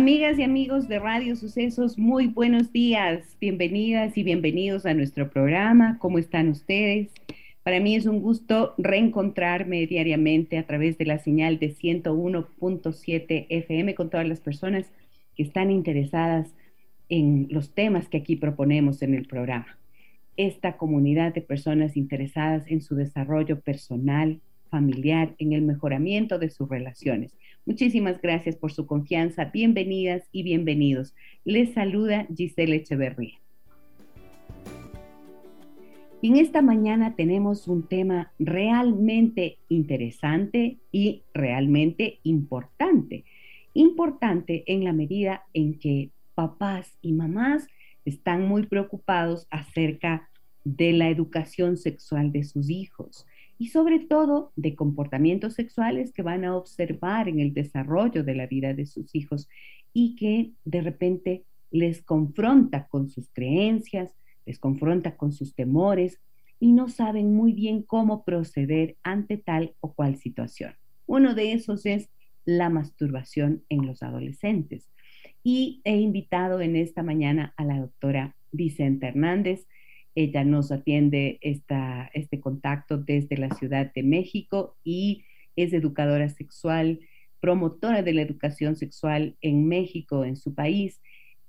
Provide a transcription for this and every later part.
Amigas y amigos de Radio Sucesos, muy buenos días. Bienvenidas y bienvenidos a nuestro programa. ¿Cómo están ustedes? Para mí es un gusto reencontrarme diariamente a través de la señal de 101.7 FM con todas las personas que están interesadas en los temas que aquí proponemos en el programa. Esta comunidad de personas interesadas en su desarrollo personal, familiar, en el mejoramiento de sus relaciones. Muchísimas gracias por su confianza. Bienvenidas y bienvenidos. Les saluda Giselle Echeverría. En esta mañana tenemos un tema realmente interesante y realmente importante. Importante en la medida en que papás y mamás están muy preocupados acerca de la educación sexual de sus hijos y sobre todo de comportamientos sexuales que van a observar en el desarrollo de la vida de sus hijos y que de repente les confronta con sus creencias, les confronta con sus temores y no saben muy bien cómo proceder ante tal o cual situación. Uno de esos es la masturbación en los adolescentes. Y he invitado en esta mañana a la doctora Vicente Hernández. Ella nos atiende esta, este contacto desde la Ciudad de México y es educadora sexual, promotora de la educación sexual en México, en su país,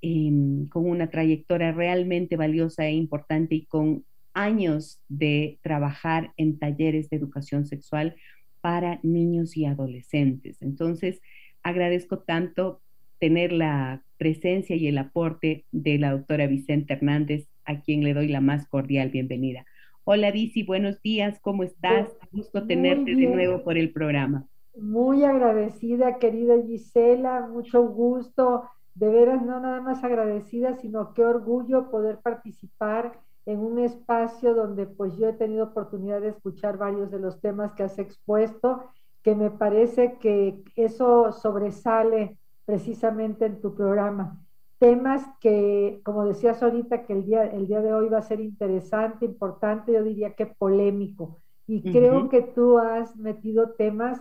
Em, con una trayectoria realmente valiosa e importante y con años de trabajar en talleres de educación sexual para niños y adolescentes. Entonces, agradezco tanto tener la presencia y el aporte de la doctora Vicente Hernández, a quien le doy la más cordial bienvenida. Hola, Vici, buenos días, ¿cómo estás? Gusto tenerte de nuevo por el programa. Muy agradecida, querida Gisela, mucho gusto de veras no nada más agradecida, sino qué orgullo poder participar en un espacio donde pues yo he tenido oportunidad de escuchar varios de los temas que has expuesto, que me parece que eso sobresale precisamente en tu programa. Temas que, como decías ahorita, que el día, el día de hoy va a ser interesante, importante, yo diría que polémico. Y creo que tú has metido temas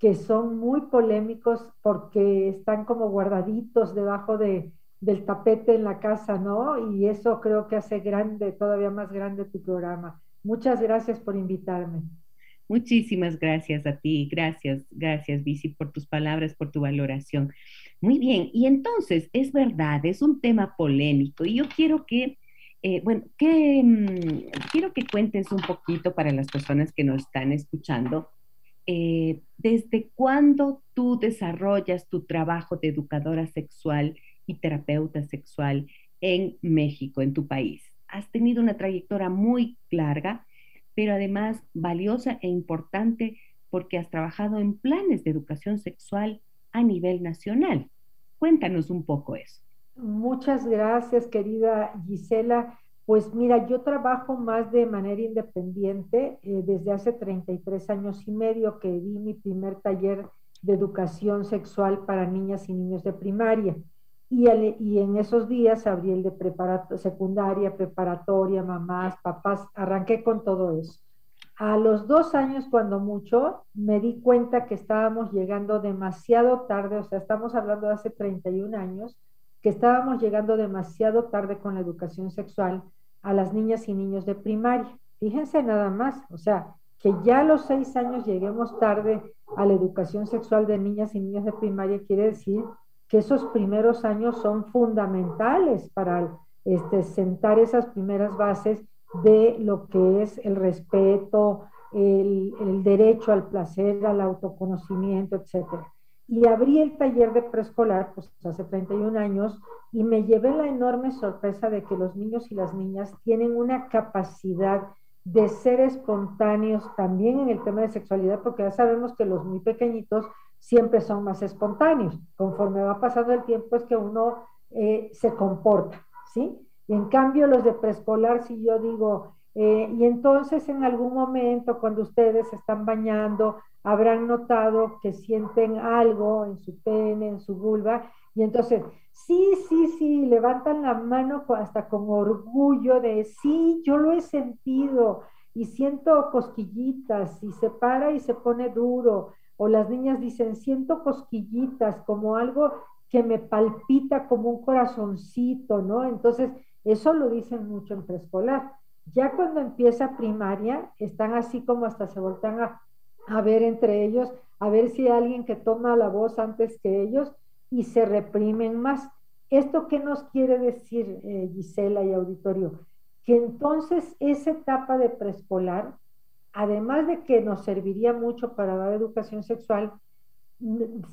que son muy polémicos porque están como guardaditos debajo de, del tapete en la casa, ¿no? Y eso creo que hace grande, todavía más grande tu programa. Muchas gracias por invitarme. Muchísimas gracias a ti, gracias, gracias Vici por tus palabras, por tu valoración. Muy bien, y entonces es verdad, es un tema polémico y yo quiero que, eh, bueno, que mm, quiero que cuentes un poquito para las personas que nos están escuchando eh, ¿desde cuándo tú desarrollas tu trabajo de educadora sexual y terapeuta sexual en México, en tu país? Has tenido una trayectoria muy larga, pero además valiosa e importante porque has trabajado en planes de educación sexual a nivel nacional. Cuéntanos un poco eso. Muchas gracias, querida Gisela. Pues mira, yo trabajo más de manera independiente eh, desde hace 33 años y medio que di mi primer taller de educación sexual para niñas y niños de primaria. Y, en esos días abrí el de secundaria, preparatoria, mamás, papás, arranqué con todo eso. A los dos años, cuando mucho, me di cuenta que estábamos llegando demasiado tarde, o sea, estamos hablando de hace 31 años, que estábamos llegando demasiado tarde con la educación sexual a las niñas y niños de primaria. Fíjense nada más, o sea, que ya a los seis años lleguemos tarde a la educación sexual de niñas y niños de primaria quiere decir que esos primeros años son fundamentales para este, sentar esas primeras bases de lo que es el respeto, el, el derecho al placer, al autoconocimiento, etcétera y abrí el taller de preescolar pues hace 31 años y me llevé la enorme sorpresa de que los niños y las niñas tienen una capacidad de ser espontáneos también en el tema de sexualidad, porque ya sabemos que los muy pequeñitos siempre son más espontáneos. Conforme va pasando el tiempo es que uno eh, se comporta, ¿sí? En cambio los de preescolar, si yo digo, eh, y entonces en algún momento cuando ustedes están bañando, habrán notado que sienten algo en su pene, en su vulva, y entonces, sí, sí, sí, levantan la mano hasta con orgullo de, sí, yo lo he sentido y siento cosquillitas y se para y se pone duro. O las niñas dicen, siento cosquillitas como algo que me palpita como un corazoncito, ¿no? Entonces, eso lo dicen mucho en preescolar. Ya cuando empieza primaria, están así como hasta se voltean a, ver entre ellos, a ver si hay alguien que toma la voz antes que ellos y se reprimen más. ¿Esto qué nos quiere decir, eh, Gisela y auditorio? Que entonces esa etapa de preescolar, además de que nos serviría mucho para dar educación sexual,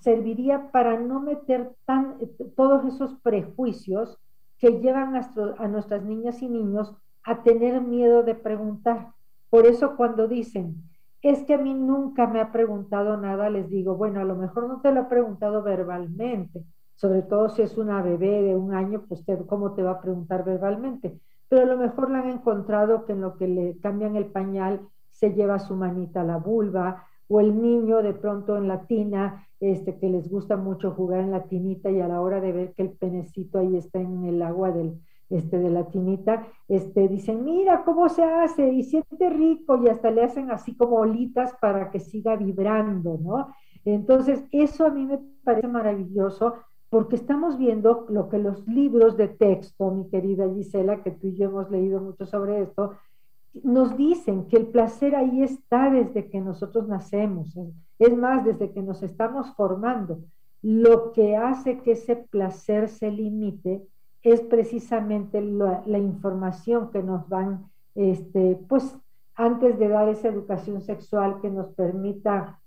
serviría para no meter tan, todos esos prejuicios que llevan a, nuestras niñas y niños a tener miedo de preguntar. Por eso cuando dicen, es que a mí nunca me ha preguntado nada, les digo, bueno, a lo mejor no te lo ha preguntado verbalmente, sobre todo si es una bebé de un año, pues ¿cómo te va a preguntar verbalmente? Pero a lo mejor la han encontrado que en lo que le cambian el pañal se lleva su manita a la vulva, o el niño de pronto en la tina, este, que les gusta mucho jugar en la tinita y a la hora de ver que el penecito ahí está en el agua del, este, de la tinita, este, dicen, mira cómo se hace y siente rico y hasta le hacen así como olitas para que siga vibrando, ¿no? Entonces, eso a mí me parece maravilloso porque estamos viendo lo que los libros de texto, mi querida Gisela, que tú y yo hemos leído mucho sobre esto, nos dicen que el placer ahí está desde que nosotros nacemos, es más, desde que nos estamos formando. Lo que hace que ese placer se limite es precisamente la, información que nos van, este, pues antes de dar esa educación sexual que nos permita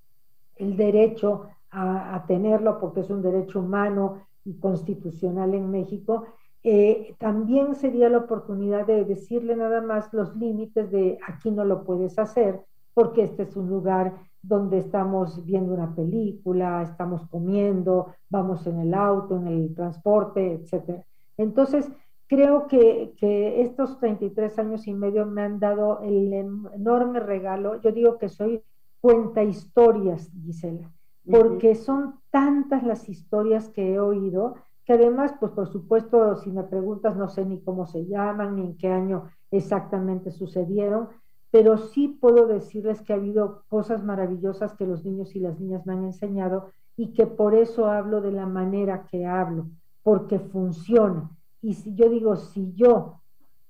el derecho a, tenerlo, porque es un derecho humano y constitucional en México, eh, también sería la oportunidad de decirle nada más los límites de aquí no lo puedes hacer, porque este es un lugar donde estamos viendo una película, estamos comiendo, vamos en el auto, en el transporte, etcétera. Entonces, creo que, estos 33 años y medio me han dado el enorme regalo. Yo digo que soy cuenta historias, Gisela, porque son tantas las historias que he oído además, pues por supuesto, si me preguntas, no sé ni cómo se llaman, ni en qué año exactamente sucedieron, pero sí puedo decirles que ha habido cosas maravillosas que los niños y las niñas me han enseñado y que por eso hablo de la manera que hablo porque funciona. Y si yo digo, si yo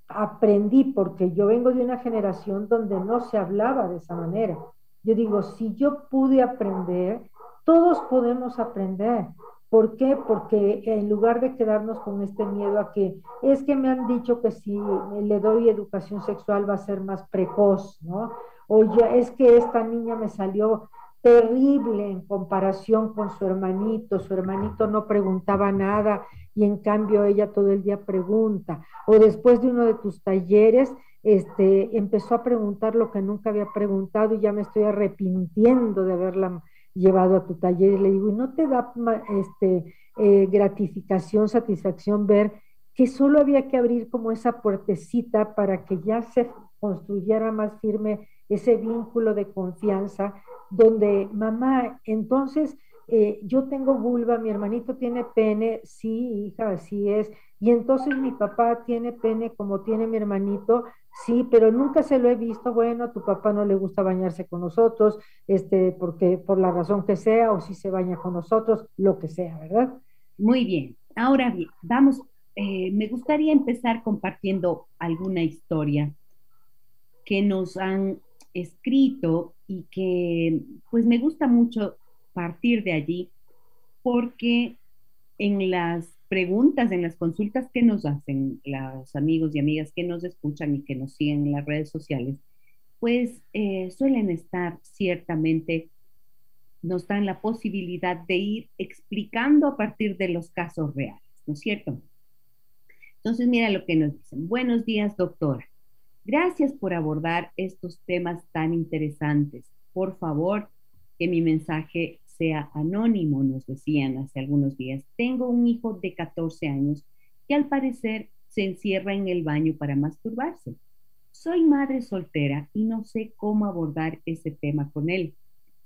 aprendí, porque yo vengo de una generación donde no se hablaba de esa manera, yo digo, si yo pude aprender, todos podemos aprender. ¿Por qué? Porque en lugar de quedarnos con este miedo a que es que me han dicho que si le doy educación sexual va a ser más precoz, ¿no? O ya es que esta niña me salió terrible en comparación con su hermanito. Su hermanito no preguntaba nada y en cambio ella todo el día pregunta. O después de uno de tus talleres, este, empezó a preguntar lo que nunca había preguntado y ya me estoy arrepintiendo de haberla llevado a tu taller. Y le digo, ¿y no te da este, eh, gratificación, satisfacción ver que solo había que abrir como esa puertecita para que ya se construyera más firme ese vínculo de confianza donde mamá, entonces eh, yo tengo vulva, mi hermanito tiene pene, sí, hija, así es, y entonces mi papá tiene pene como tiene mi hermanito, sí, pero nunca se lo he visto, bueno, tu papá no le gusta bañarse con nosotros, este, porque por la razón que sea, o si se baña con nosotros, lo que sea, ¿verdad? Muy bien, ahora bien, vamos, eh, me gustaría empezar compartiendo alguna historia que nos han escrito y que pues me gusta mucho partir de allí porque en las preguntas, en las consultas que nos hacen los amigos y amigas que nos escuchan y que nos siguen en las redes sociales, pues eh, suelen estar ciertamente, nos dan la posibilidad de ir explicando a partir de los casos reales, ¿no es cierto? Entonces, mira lo que nos dicen. Buenos días, doctora. Gracias por abordar estos temas tan interesantes. Por favor, que mi mensaje sea anónimo, nos decían hace algunos días. Tengo un hijo de 14 años que al parecer se encierra en el baño para masturbarse. Soy madre soltera y no sé cómo abordar ese tema con él.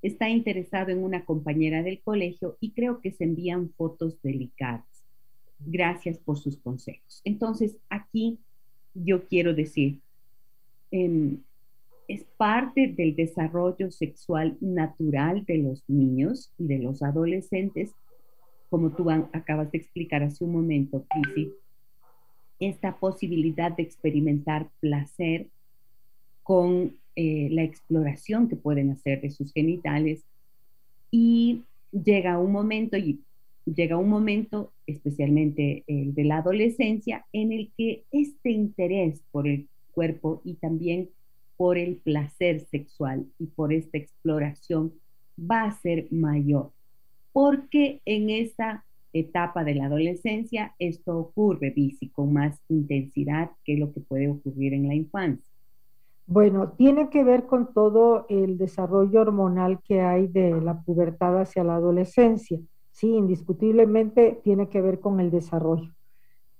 Está interesado en una compañera del colegio y creo que se envían fotos delicadas. Gracias por sus consejos. Entonces, aquí yo quiero decir, em, es parte del desarrollo sexual natural de los niños y de los adolescentes, como tú acabas de explicar hace un momento, Crisi, esta posibilidad de experimentar placer con eh, la exploración que pueden hacer de sus genitales. Y llega un momento y llega un momento, especialmente el de la adolescencia, en el que este interés por el cuerpo y también por el placer sexual y por esta exploración va a ser mayor, porque en esa etapa de la adolescencia esto ocurre, Bici, con más intensidad que lo que puede ocurrir en la infancia. Bueno, tiene que ver con todo el desarrollo hormonal que hay de la pubertad hacia la adolescencia. Sí, indiscutiblemente tiene que ver con el desarrollo.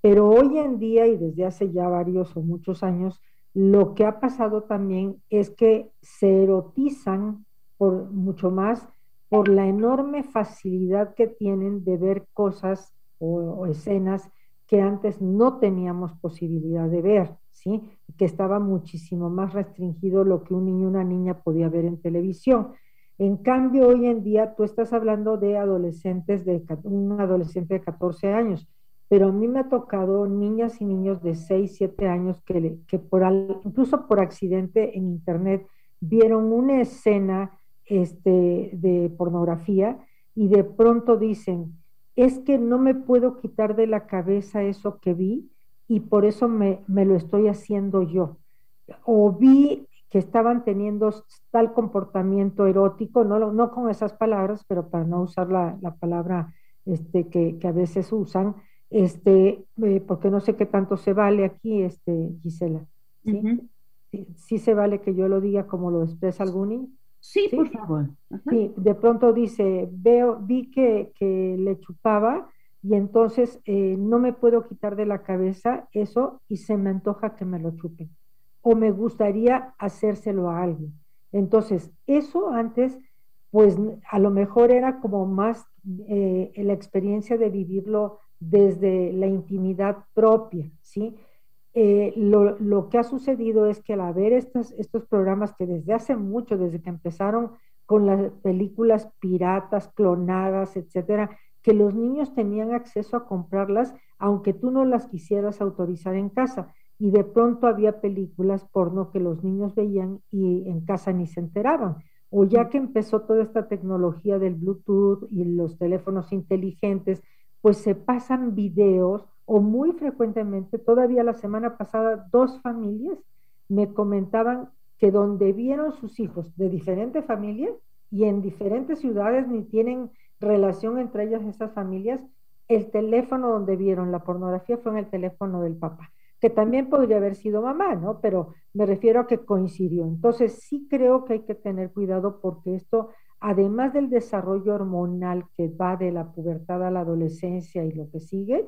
Pero hoy en día y desde hace ya varios o muchos años, lo que ha pasado también es que se erotizan por mucho más por la enorme facilidad que tienen de ver cosas o, escenas que antes no teníamos posibilidad de ver, ¿sí? Que estaba muchísimo más restringido lo que un niño una niña podía ver en televisión. En cambio, hoy en día tú estás hablando de adolescentes, de un adolescente de 14 años, pero a mí me ha tocado niñas y niños de 6, 7 años que, que por incluso por accidente en internet vieron una escena este, de pornografía y de pronto dicen, es que no me puedo quitar de la cabeza eso que vi y por eso me, me lo estoy haciendo yo. O vi que estaban teniendo tal comportamiento erótico, no, no con esas palabras, pero para no usar la, la palabra este, que, que, a veces usan, este, eh, porque no sé qué tanto se vale aquí, este, Gisela. ¿sí? ¿sí? se vale que yo lo diga como lo expresa algún Sí, por favor. Sí, de pronto dice, veo, vi que, que le chupaba y entonces eh, no me puedo quitar de la cabeza eso y se me antoja que me lo chupen o me gustaría hacérselo a alguien. Entonces, eso antes, pues a lo mejor era como más eh, la experiencia de vivirlo desde la intimidad propia, ¿sí? Eh, lo, lo, que ha sucedido es que al haber estos, estos programas que desde hace mucho, desde que empezaron con las películas piratas, clonadas, etcétera, que los niños tenían acceso a comprarlas, aunque tú no las quisieras autorizar en casa y de pronto había películas porno que los niños veían y en casa ni se enteraban. O ya que empezó toda esta tecnología del Bluetooth y los teléfonos inteligentes, pues se pasan videos o muy frecuentemente, todavía la semana pasada, dos familias me comentaban que donde vieron sus hijos de diferentes familias y en diferentes ciudades ni tienen relación entre ellas esas familias, el teléfono donde vieron la pornografía fue en el teléfono del papá que también podría haber sido mamá, ¿no? Pero me refiero a que coincidió. Entonces, sí creo que hay que tener cuidado porque esto, además del desarrollo hormonal que va de la pubertad a la adolescencia y lo que sigue,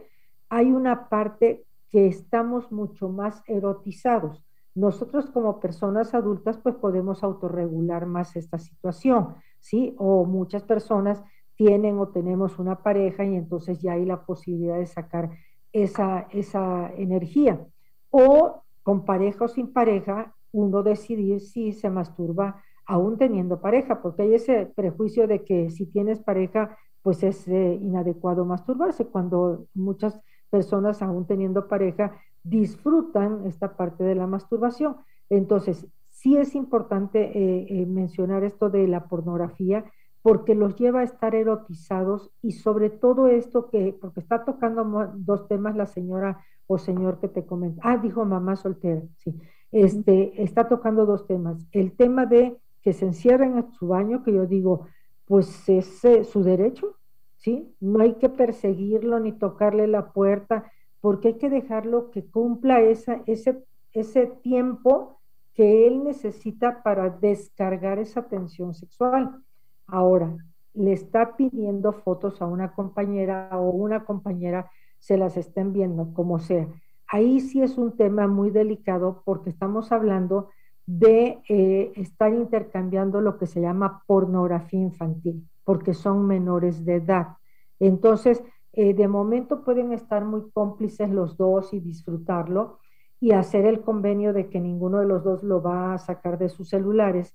hay una parte que estamos mucho más erotizados. Nosotros como personas adultas, pues podemos autorregular más esta situación, ¿sí? O muchas personas tienen o tenemos una pareja y entonces ya hay la posibilidad de sacar esa, esa energía. O con pareja o sin pareja, uno decidir si se masturba aún teniendo pareja, porque hay ese prejuicio de que si tienes pareja, pues es eh, inadecuado masturbarse, cuando muchas personas aún teniendo pareja disfrutan esta parte de la masturbación. Entonces, sí es importante eh, eh, mencionar esto de la pornografía, porque los lleva a estar erotizados y sobre todo esto que, porque está tocando dos temas la señora o señor que te comenta, ah, dijo mamá soltera, sí, este, está tocando dos temas, el tema de que se encierren en su baño, que yo digo, pues es eh, su derecho, ¿sí? No hay que perseguirlo ni tocarle la puerta, porque hay que dejarlo que cumpla esa, ese, ese tiempo que él necesita para descargar esa tensión sexual. Ahora, le está pidiendo fotos a una compañera o una compañera se las estén viendo, como sea. Ahí sí es un tema muy delicado porque estamos hablando de eh, estar intercambiando lo que se llama pornografía infantil, porque son menores de edad. Entonces, eh, de momento pueden estar muy cómplices los dos y disfrutarlo y hacer el convenio de que ninguno de los dos lo va a sacar de sus celulares,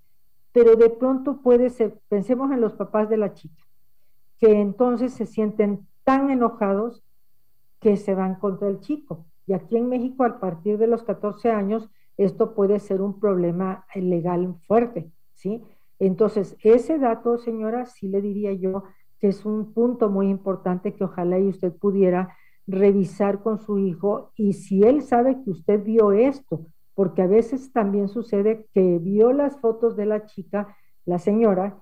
pero de pronto puede ser, pensemos en los papás de la chica, que entonces se sienten tan enojados que se van contra el chico. Y aquí en México, a partir de los 14 años, esto puede ser un problema legal fuerte, ¿sí? Entonces, ese dato, señora, sí le diría yo que es un punto muy importante que ojalá y usted pudiera revisar con su hijo y si él sabe que usted vio esto, porque a veces también sucede que vio las fotos de la chica, la señora,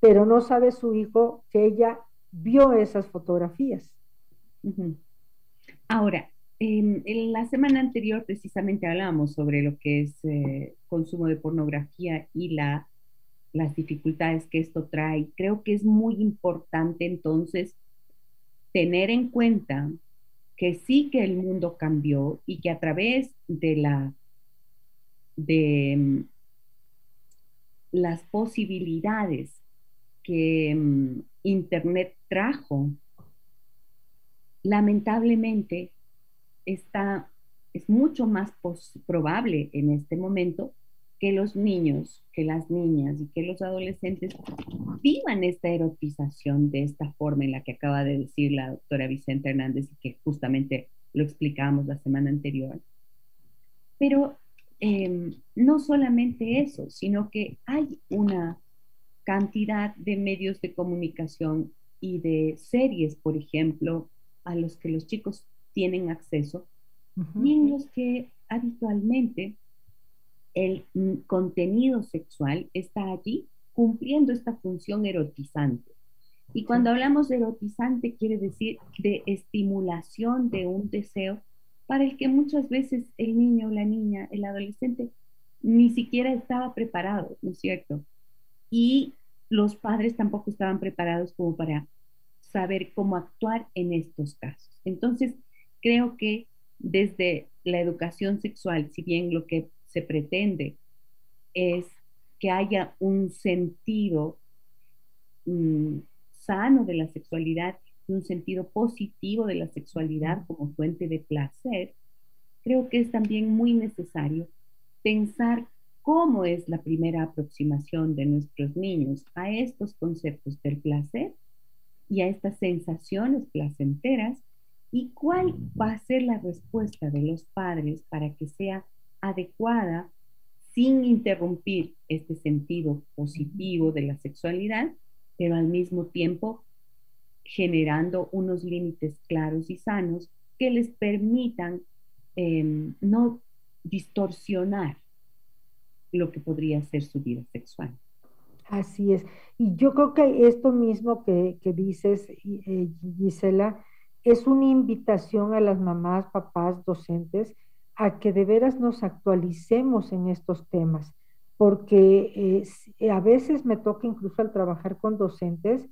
pero no sabe su hijo que ella vio esas fotografías. Ahora, en, la semana anterior precisamente hablábamos sobre lo que es eh, consumo de pornografía y la, las dificultades que esto trae. Creo que es muy importante entonces tener en cuenta que sí que el mundo cambió y que a través de la de mm, las posibilidades que mm, Internet trajo, lamentablemente está, es mucho más probable en este momento que los niños, que las niñas y que los adolescentes vivan esta erotización de esta forma en la que acaba de decir la doctora Vicente Hernández y que justamente lo explicamos la semana anterior. Pero em, no solamente eso, sino que hay una cantidad de medios de comunicación y de series, por ejemplo, a los que los chicos tienen acceso y en los que habitualmente el contenido sexual está allí cumpliendo esta función erotizante. Y cuando hablamos de erotizante quiere decir de estimulación de un deseo para el que muchas veces el niño, la niña, el adolescente ni siquiera estaba preparado, ¿no es cierto? Y los padres tampoco estaban preparados como para saber cómo actuar en estos casos. Entonces, creo que desde la educación sexual, si bien lo que se pretende es que haya un sentido mm, sano de la sexualidad, un sentido positivo de la sexualidad como fuente de placer, creo que es también muy necesario pensar cómo es la primera aproximación de nuestros niños a estos conceptos del placer y a estas sensaciones placenteras y cuál va a ser la respuesta de los padres para que sea adecuada sin interrumpir este sentido positivo de la sexualidad, pero al mismo tiempo generando unos límites claros y sanos que les permitan em, no distorsionar lo que podría ser su vida sexual. Así es. Y yo creo que esto mismo que, dices, eh, Gisela, es una invitación a las mamás, papás, docentes, a que de veras nos actualicemos en estos temas, porque eh, a veces me toca incluso al trabajar con docentes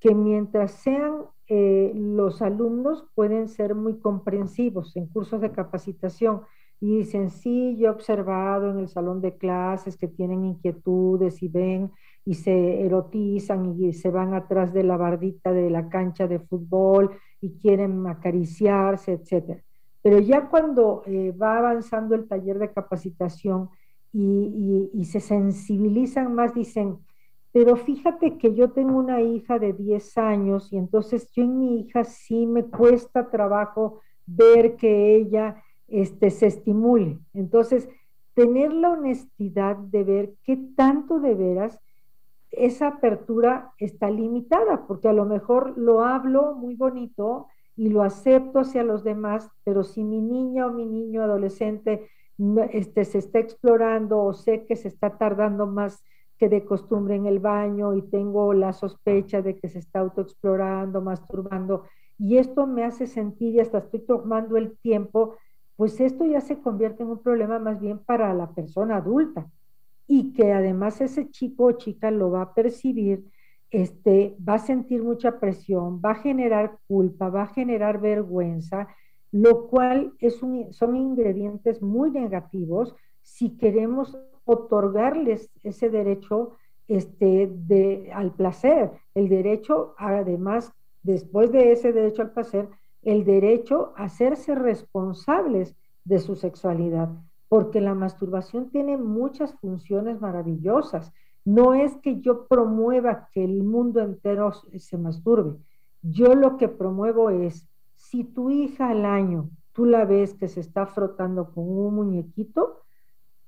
que mientras sean eh, los alumnos pueden ser muy comprensivos en cursos de capacitación y dicen, sí, yo he observado en el salón de clases que tienen inquietudes y ven y se erotizan y se van atrás de la bardita de la cancha de fútbol y quieren acariciarse, etcétera. Pero ya cuando eh, va avanzando el taller de capacitación y, se sensibilizan más, dicen, pero fíjate que yo tengo una hija de 10 años y entonces yo en mi hija sí me cuesta trabajo ver que ella este, se estimule. Entonces, tener la honestidad de ver qué tanto de veras esa apertura está limitada, porque a lo mejor lo hablo muy bonito y lo acepto hacia los demás, pero si mi niña o mi niño adolescente este, se está explorando o sé que se está tardando más que de costumbre en el baño y tengo la sospecha de que se está autoexplorando, masturbando, y esto me hace sentir y hasta estoy tomando el tiempo, pues esto ya se convierte en un problema más bien para la persona adulta y que además ese chico o chica lo va a percibir este, va a sentir mucha presión, va a generar culpa, va a generar vergüenza, lo cual es son ingredientes muy negativos si queremos otorgarles ese derecho este, al placer, el derecho, además, después de ese derecho al placer, el derecho a hacerse responsables de su sexualidad, porque la masturbación tiene muchas funciones maravillosas. No es que yo promueva que el mundo entero se masturbe. Yo lo que promuevo es, si tu hija al año tú la ves que se está frotando con un muñequito,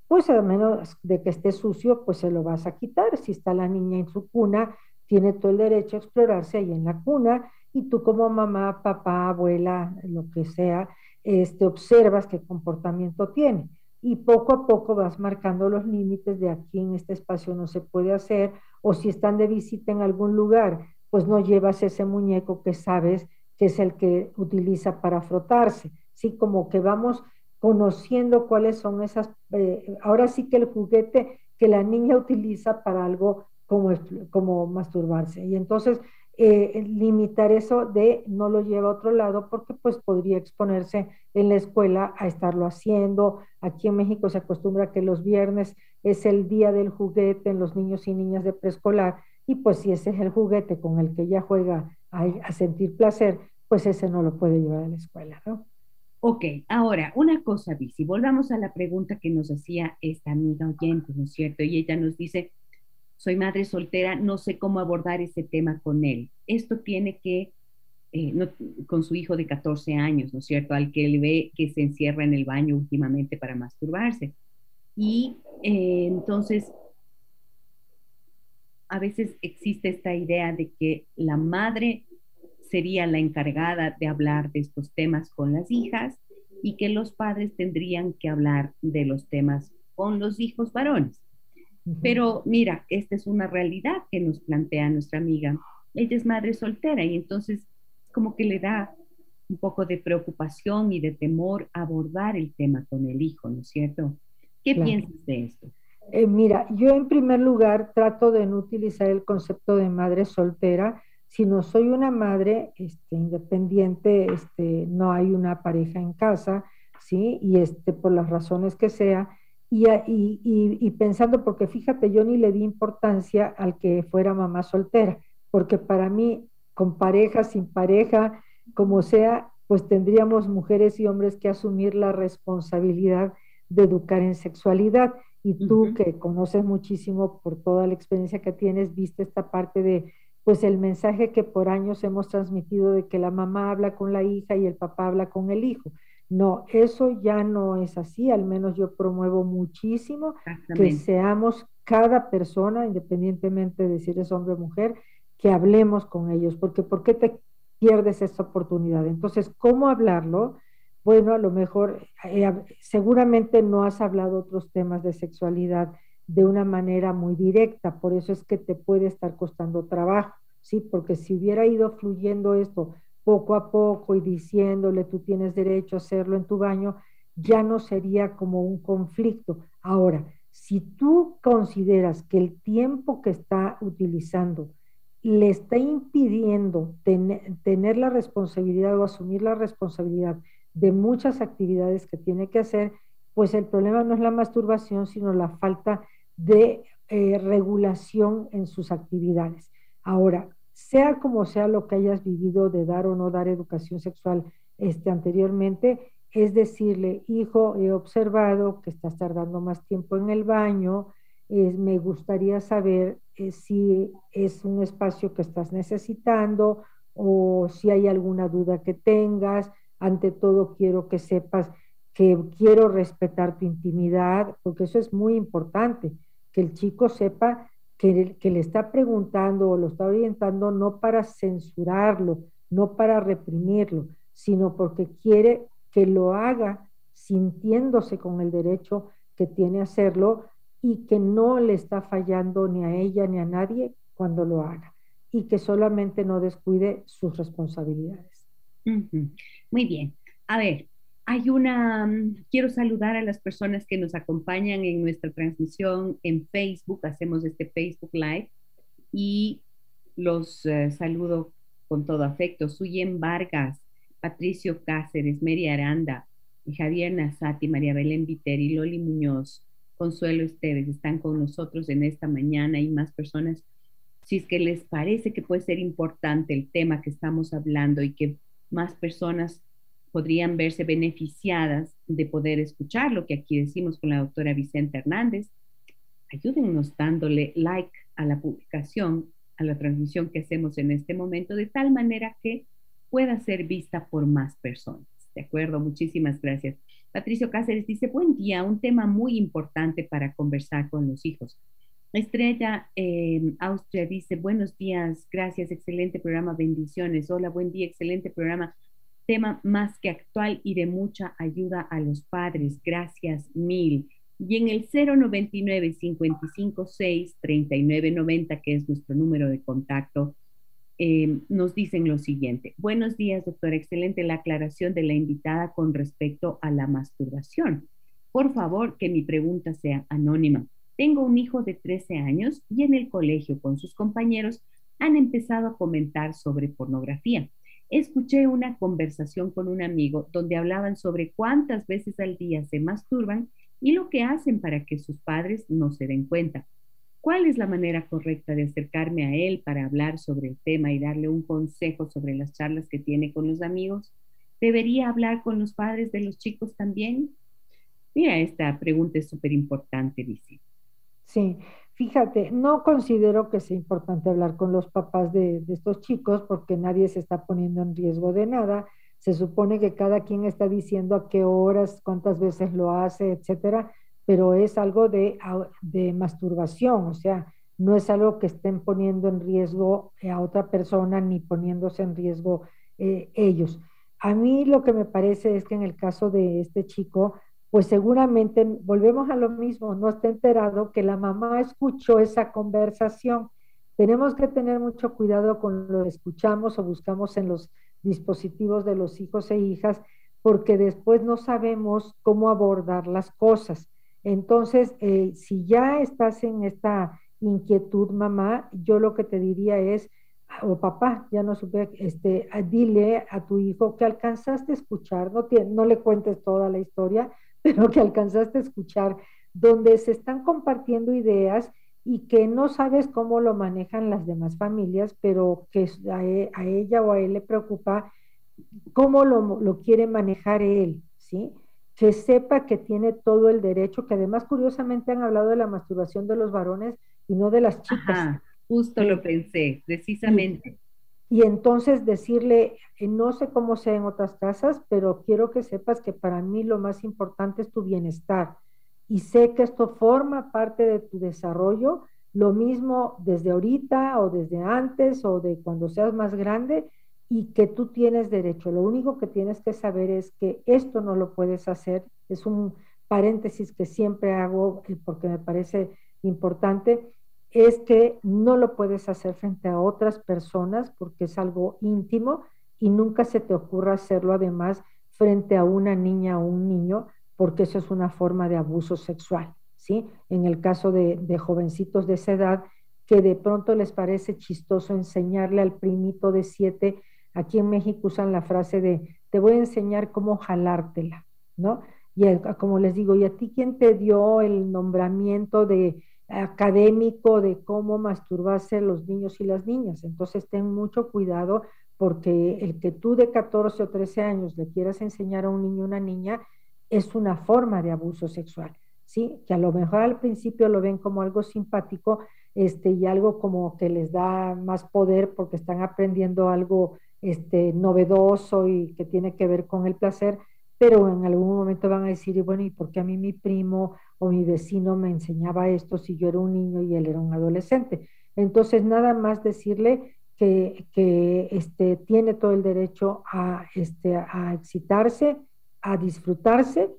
pues a menos de que esté sucio, pues se lo vas a quitar. Si está la niña en su cuna, tiene todo el derecho a explorarse ahí en la cuna y tú como mamá, papá, abuela, lo que sea, este, observas qué comportamiento tiene y poco a poco vas marcando los límites de aquí en este espacio no se puede hacer o si están de visita en algún lugar, pues no llevas ese muñeco que sabes que es el que utiliza para frotarse, sí, como que vamos conociendo cuáles son esas, eh, ahora sí que el juguete que la niña utiliza para algo como, como masturbarse. Y entonces eh, limitar eso de no lo lleva a otro lado porque pues podría exponerse en la escuela a estarlo haciendo. Aquí en México se acostumbra que los viernes es el día del juguete en los niños y niñas de preescolar y pues si ese es el juguete con el que ella juega a, a sentir placer, pues ese no lo puede llevar a la escuela, ¿no? Ok, ahora, una cosa, Vici, volvamos a la pregunta que nos hacía esta amiga oyente, ¿no es cierto? Y ella nos dice, soy madre soltera, no sé cómo abordar ese tema con él. Esto tiene que, eh, con su hijo de 14 años, ¿no es cierto? Al que él ve que se encierra en el baño últimamente para masturbarse. Y eh, entonces, a veces existe esta idea de que la madre sería la encargada de hablar de estos temas con las hijas y que los padres tendrían que hablar de los temas con los hijos varones. Pero mira, esta es una realidad que nos plantea nuestra amiga. Ella es madre soltera y entonces como que le da un poco de preocupación y de temor abordar el tema con el hijo, ¿no es cierto? ¿Qué piensas de esto? Eh, mira, yo en primer lugar trato de no utilizar el concepto de madre soltera, sino soy una madre este, independiente, este, no hay una pareja en casa, ¿sí? Y este, por las razones que sea, y, pensando, porque fíjate, yo ni le di importancia al que fuera mamá soltera, porque para mí, con pareja, sin pareja, como sea, pues tendríamos mujeres y hombres que asumir la responsabilidad de educar en sexualidad. Y tú que conoces muchísimo por toda la experiencia que tienes, viste esta parte de, pues el mensaje que por años hemos transmitido de que la mamá habla con la hija y el papá habla con el hijo. No, eso ya no es así, al menos yo promuevo muchísimo que seamos cada persona, independientemente de si eres hombre o mujer, que hablemos con ellos, porque ¿por qué te pierdes esa oportunidad? Entonces, ¿cómo hablarlo? Bueno, a lo mejor eh, seguramente no has hablado otros temas de sexualidad de una manera muy directa, por eso es que te puede estar costando trabajo, ¿sí? Porque si hubiera ido fluyendo esto poco a poco y diciéndole tú tienes derecho a hacerlo en tu baño, ya no sería como un conflicto. Ahora, si tú consideras que el tiempo que está utilizando le está impidiendo tener la responsabilidad o asumir la responsabilidad de muchas actividades que tiene que hacer, pues el problema no es la masturbación, sino la falta de eh, regulación en sus actividades. Ahora, sea como sea lo que hayas vivido de dar o no dar educación sexual este, anteriormente, es decirle, hijo, he observado que estás tardando más tiempo en el baño, me gustaría saber eh, si es un espacio que estás necesitando o si hay alguna duda que tengas. Ante todo, quiero que sepas que quiero respetar tu intimidad, porque eso es muy importante, que el chico sepa que, le está preguntando o lo está orientando no para censurarlo, no para reprimirlo, sino porque quiere que lo haga sintiéndose con el derecho que tiene a hacerlo y que no le está fallando ni a ella ni a nadie cuando lo haga y que solamente no descuide sus responsabilidades. Muy bien. A ver, hay una, mm, quiero saludar a las personas que nos acompañan en nuestra transmisión en Facebook, hacemos este Facebook Live y los eh, saludo con todo afecto. Suyen Vargas, Patricio Cáceres, Mary Aranda, Javier Nazati, María Belén Viteri, Loli Muñoz, Consuelo Esteves están con nosotros en esta mañana y más personas. Si es que les parece que puede ser importante el tema que estamos hablando y que más personas podrían verse beneficiadas de poder escuchar lo que aquí decimos con la doctora Vicente Hernández, ayúdennos dándole like a la publicación, a la transmisión que hacemos en este momento, de tal manera que pueda ser vista por más personas. De acuerdo, muchísimas gracias. Patricio Cáceres dice, buen día, un tema muy importante para conversar con los hijos. Estrella eh, Austria dice, buenos días, gracias, excelente programa, bendiciones. Hola, buen día, excelente programa tema más que actual y de mucha ayuda a los padres. Gracias mil. Y en el 099 556 3990, que es nuestro número de contacto, eh, nos dicen lo siguiente. Buenos días, doctora. Excelente la aclaración de la invitada con respecto a la masturbación. Por favor, que mi pregunta sea anónima. Tengo un hijo de 13 años y en el colegio con sus compañeros han empezado a comentar sobre pornografía escuché una conversación con un amigo donde hablaban sobre cuántas veces al día se masturban y lo que hacen para que sus padres no se den cuenta. ¿Cuál es la manera correcta de acercarme a él para hablar sobre el tema y darle un consejo sobre las charlas que tiene con los amigos? ¿Debería hablar con los padres de los chicos también? Mira, esta pregunta es súper importante, dice. Sí, Fíjate, no considero que sea importante hablar con los papás de, estos chicos porque nadie se está poniendo en riesgo de nada. Se supone que cada quien está diciendo a qué horas, cuántas veces lo hace, etcétera, pero es algo de, masturbación, o sea, no es algo que estén poniendo en riesgo a otra persona ni poniéndose en riesgo eh, ellos. A mí lo que me parece es que en el caso de este chico, pues seguramente volvemos a lo mismo, no está enterado que la mamá escuchó esa conversación. Tenemos que tener mucho cuidado con lo que escuchamos o buscamos en los dispositivos de los hijos e hijas, porque después no sabemos cómo abordar las cosas. Entonces, eh, si ya estás en esta inquietud, mamá, yo lo que te diría es, o papá, ya no supe, este, dile a tu hijo que alcanzaste a escuchar, no, no le cuentes toda la historia, pero que alcanzaste a escuchar, donde se están compartiendo ideas y que no sabes cómo lo manejan las demás familias, pero que a, e, ella o a él le preocupa cómo lo, lo, quiere manejar él, ¿sí? Que sepa que tiene todo el derecho, que además curiosamente han hablado de la masturbación de los varones y no de las chicas. justo lo pensé, precisamente. Y entonces decirle, eh, no sé cómo sea en otras casas, pero quiero que sepas que para mí lo más importante es tu bienestar. Y sé que esto forma parte de tu desarrollo, lo mismo desde ahorita o desde antes o de cuando seas más grande y que tú tienes derecho. Lo único que tienes que saber es que esto no lo puedes hacer. Es un paréntesis que siempre hago porque me parece importante es que no lo puedes hacer frente a otras personas porque es algo íntimo y nunca se te ocurra hacerlo además frente a una niña o un niño porque eso es una forma de abuso sexual, ¿sí? En el caso de, de jovencitos de esa edad que de pronto les parece chistoso enseñarle al primito de siete, aquí en México usan la frase de te voy a enseñar cómo jalártela, ¿no? Y como les digo, ¿y a ti quién te dio el nombramiento de académico de cómo masturbarse los niños y las niñas. Entonces ten mucho cuidado porque el que tú de 14 o 13 años le quieras enseñar a un niño o una niña es una forma de abuso sexual, ¿sí? Que a lo mejor al principio lo ven como algo simpático este, y algo como que les da más poder porque están aprendiendo algo este, novedoso y que tiene que ver con el placer, pero en algún momento van a decir, bueno, ¿y por qué a mí mi primo o mi vecino me enseñaba esto si yo era un niño y él era un adolescente. Entonces, nada más decirle que, que este, tiene todo el derecho a, este, a excitarse, a disfrutarse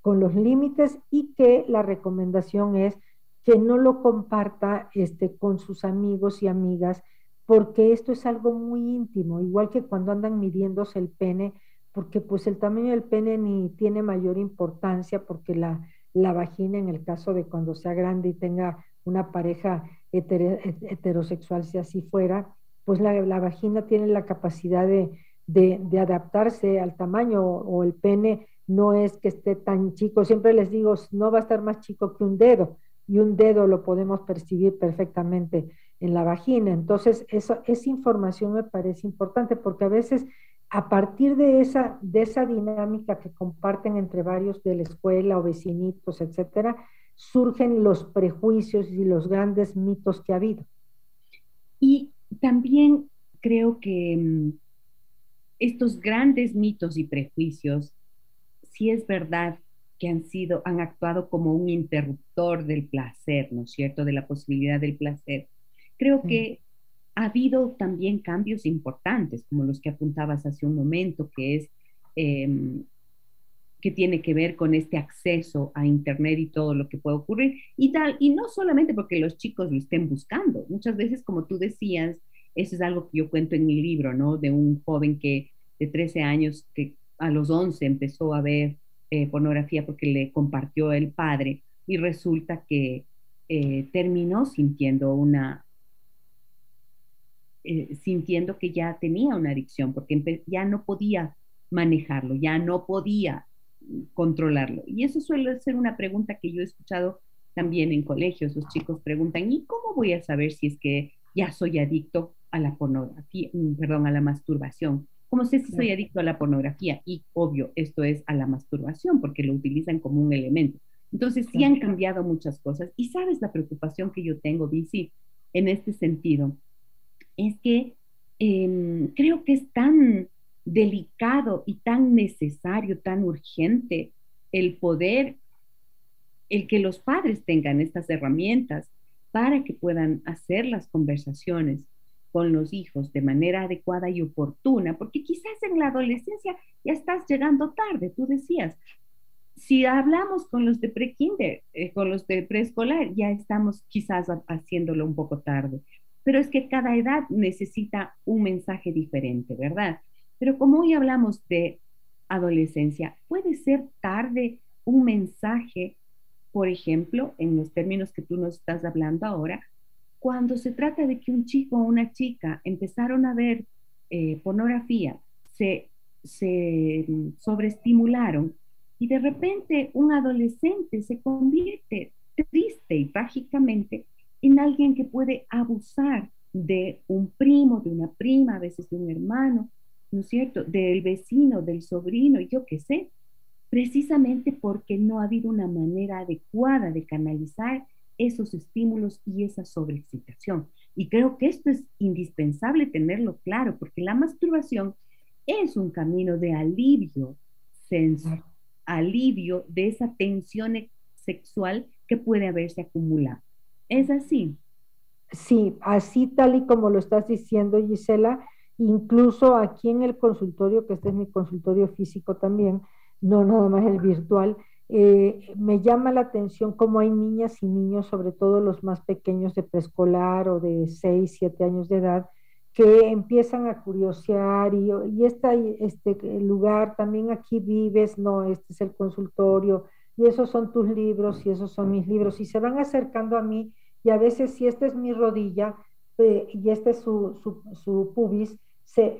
con los límites y que la recomendación es que no lo comparta este, con sus amigos y amigas, porque esto es algo muy íntimo, igual que cuando andan midiéndose el pene, porque pues el tamaño del pene ni tiene mayor importancia, porque la, la vagina en el caso de cuando sea grande y tenga una pareja heterosexual, si así fuera, pues la, vagina tiene la capacidad de, de, adaptarse al tamaño o, el pene no es que esté tan chico. Siempre les digo, no va a estar más chico que un dedo y un dedo lo podemos percibir perfectamente en la vagina. Entonces, eso, esa información me parece importante porque a veces a partir de esa, de esa dinámica que comparten entre varios de la escuela o vecinitos, etcétera, surgen los prejuicios y los grandes mitos que ha habido. Y también creo que mm, estos grandes mitos y prejuicios, si es verdad que han sido, han actuado como un interruptor del placer, ¿no es cierto?, de la posibilidad del placer. Creo que ha habido también cambios importantes, como los que apuntabas hace un momento, que es em, que tiene que ver con este acceso a Internet y todo lo que puede ocurrir y tal. Y no solamente porque los chicos lo estén buscando, muchas veces, como tú decías, eso es algo que yo cuento en mi libro, ¿no? De un joven que de 13 años que a los 11 empezó a ver eh, pornografía porque le compartió el padre y resulta que eh, terminó sintiendo una, eh, sintiendo que ya tenía una adicción porque ya no podía manejarlo, ya no podía controlarlo. Y eso suele ser una pregunta que yo he escuchado también en colegios. Los chicos preguntan, ¿y cómo voy a saber si es que ya soy adicto a la pornografía, perdón, a la masturbación? ¿Cómo sé si soy adicto a la pornografía? Y obvio, esto es a la masturbación, porque lo utilizan como un elemento. Entonces, sí han cambiado muchas cosas. Y sabes la preocupación que yo tengo, Vici, en este sentido, es que em, creo que es tan delicado y tan necesario, tan urgente el poder, el que los padres tengan estas herramientas para que puedan hacer las conversaciones con los hijos de manera adecuada y oportuna, porque quizás en la adolescencia ya estás llegando tarde, tú decías. Si hablamos con los de pre-kinder, eh, con los de preescolar, ya estamos quizás haciéndolo un poco tarde, pero es que cada edad necesita un mensaje diferente, ¿verdad? Pero como hoy hablamos de adolescencia, puede ser tarde un mensaje, por ejemplo, en los términos que tú nos estás hablando ahora, cuando se trata de que un chico o una chica empezaron a ver eh, pornografía, se, se sobreestimularon y de repente un adolescente se convierte triste y trágicamente en alguien que puede abusar de un primo, de una prima, a veces de un hermano, ¿no es cierto?, del vecino, del sobrino, yo qué sé, precisamente porque no ha habido una manera adecuada de canalizar esos estímulos y esa sobreexcitación. Y creo que esto es indispensable tenerlo claro, porque la masturbación es un camino de alivio, alivio de esa tensión sexual que puede haberse acumulado. ¿Es así? Sí, así tal y como lo estás diciendo, Gisela, Incluso aquí en el consultorio, que este es mi consultorio físico también, no nada más el virtual, eh, me llama la atención cómo hay niñas y niños, sobre todo los más pequeños de preescolar o de 6, 7 años de edad, que empiezan a curiosear y, y este lugar, también aquí vives, no, este es el consultorio, y esos son tus libros y esos son mis libros, y se van acercando a mí y a veces si esta es mi rodilla eh, y este es su, su, pubis,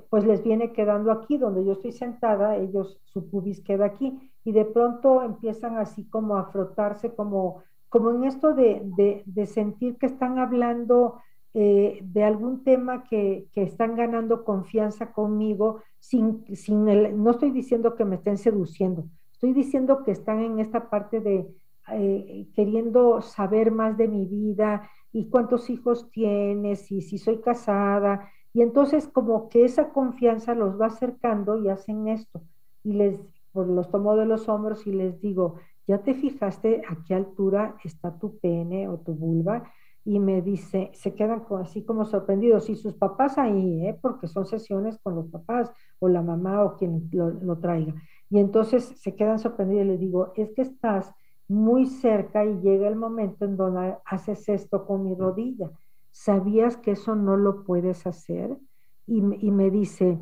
pues les viene quedando aquí, donde yo estoy sentada, ellos, su pubis queda aquí, y de pronto empiezan así como a frotarse, como, como en esto de, de, sentir que están hablando eh, de algún tema que, que, están ganando confianza conmigo, sin, sin el, no estoy diciendo que me estén seduciendo, estoy diciendo que están en esta parte de eh, queriendo saber más de mi vida y cuántos hijos tienes y si soy casada y entonces como que esa confianza los va acercando y hacen esto. Y les pues, los tomo de los hombros y les digo, ¿ya te fijaste a qué altura está tu pene o tu vulva? Y me dice, se quedan así como sorprendidos. Y sus papás ahí, ¿eh? porque son sesiones con los papás o la mamá o quien lo, lo traiga. Y entonces se quedan sorprendidos y les digo, es que estás muy cerca y llega el momento en donde haces esto con mi rodilla. ¿sabías que eso no lo puedes hacer? Y, me dice,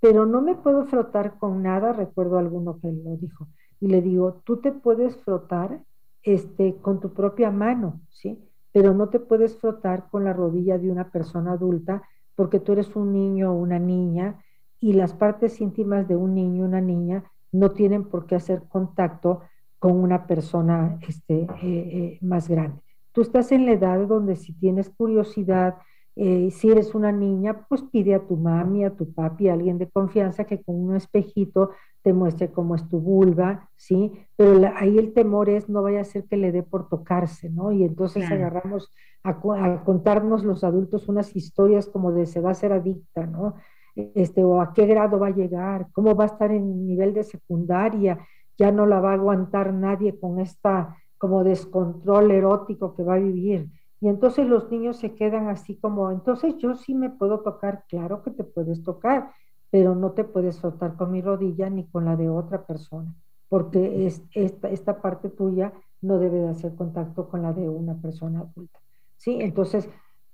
pero no me puedo frotar con nada, recuerdo alguno que lo dijo. Y le digo, tú te puedes frotar este, con tu propia mano, ¿sí? Pero no te puedes frotar con la rodilla de una persona adulta porque tú eres un niño o una niña y las partes íntimas de un niño o una niña no tienen por qué hacer contacto con una persona este, eh, eh, más grande. Tú estás en la edad donde si tienes curiosidad, eh, si eres una niña, pues pide a tu mami, a tu papi, a alguien de confianza que con un espejito te muestre cómo es tu vulva, ¿sí? Pero ahí el temor es no vaya a ser que le dé por tocarse, ¿no? Y entonces agarramos a, a, contarnos los adultos unas historias como de se va a ser adicta, ¿no? Este, o a qué grado va a llegar, cómo va a estar en nivel de secundaria, ya no la va a aguantar nadie con esta como descontrol erótico que va a vivir. Y entonces los niños se quedan así como, entonces yo sí me puedo tocar, claro que te puedes tocar, pero no te puedes soltar con mi rodilla ni con la de otra persona, porque es, esta, esta parte tuya no debe de hacer contacto con la de una persona adulta. ¿sí? Entonces,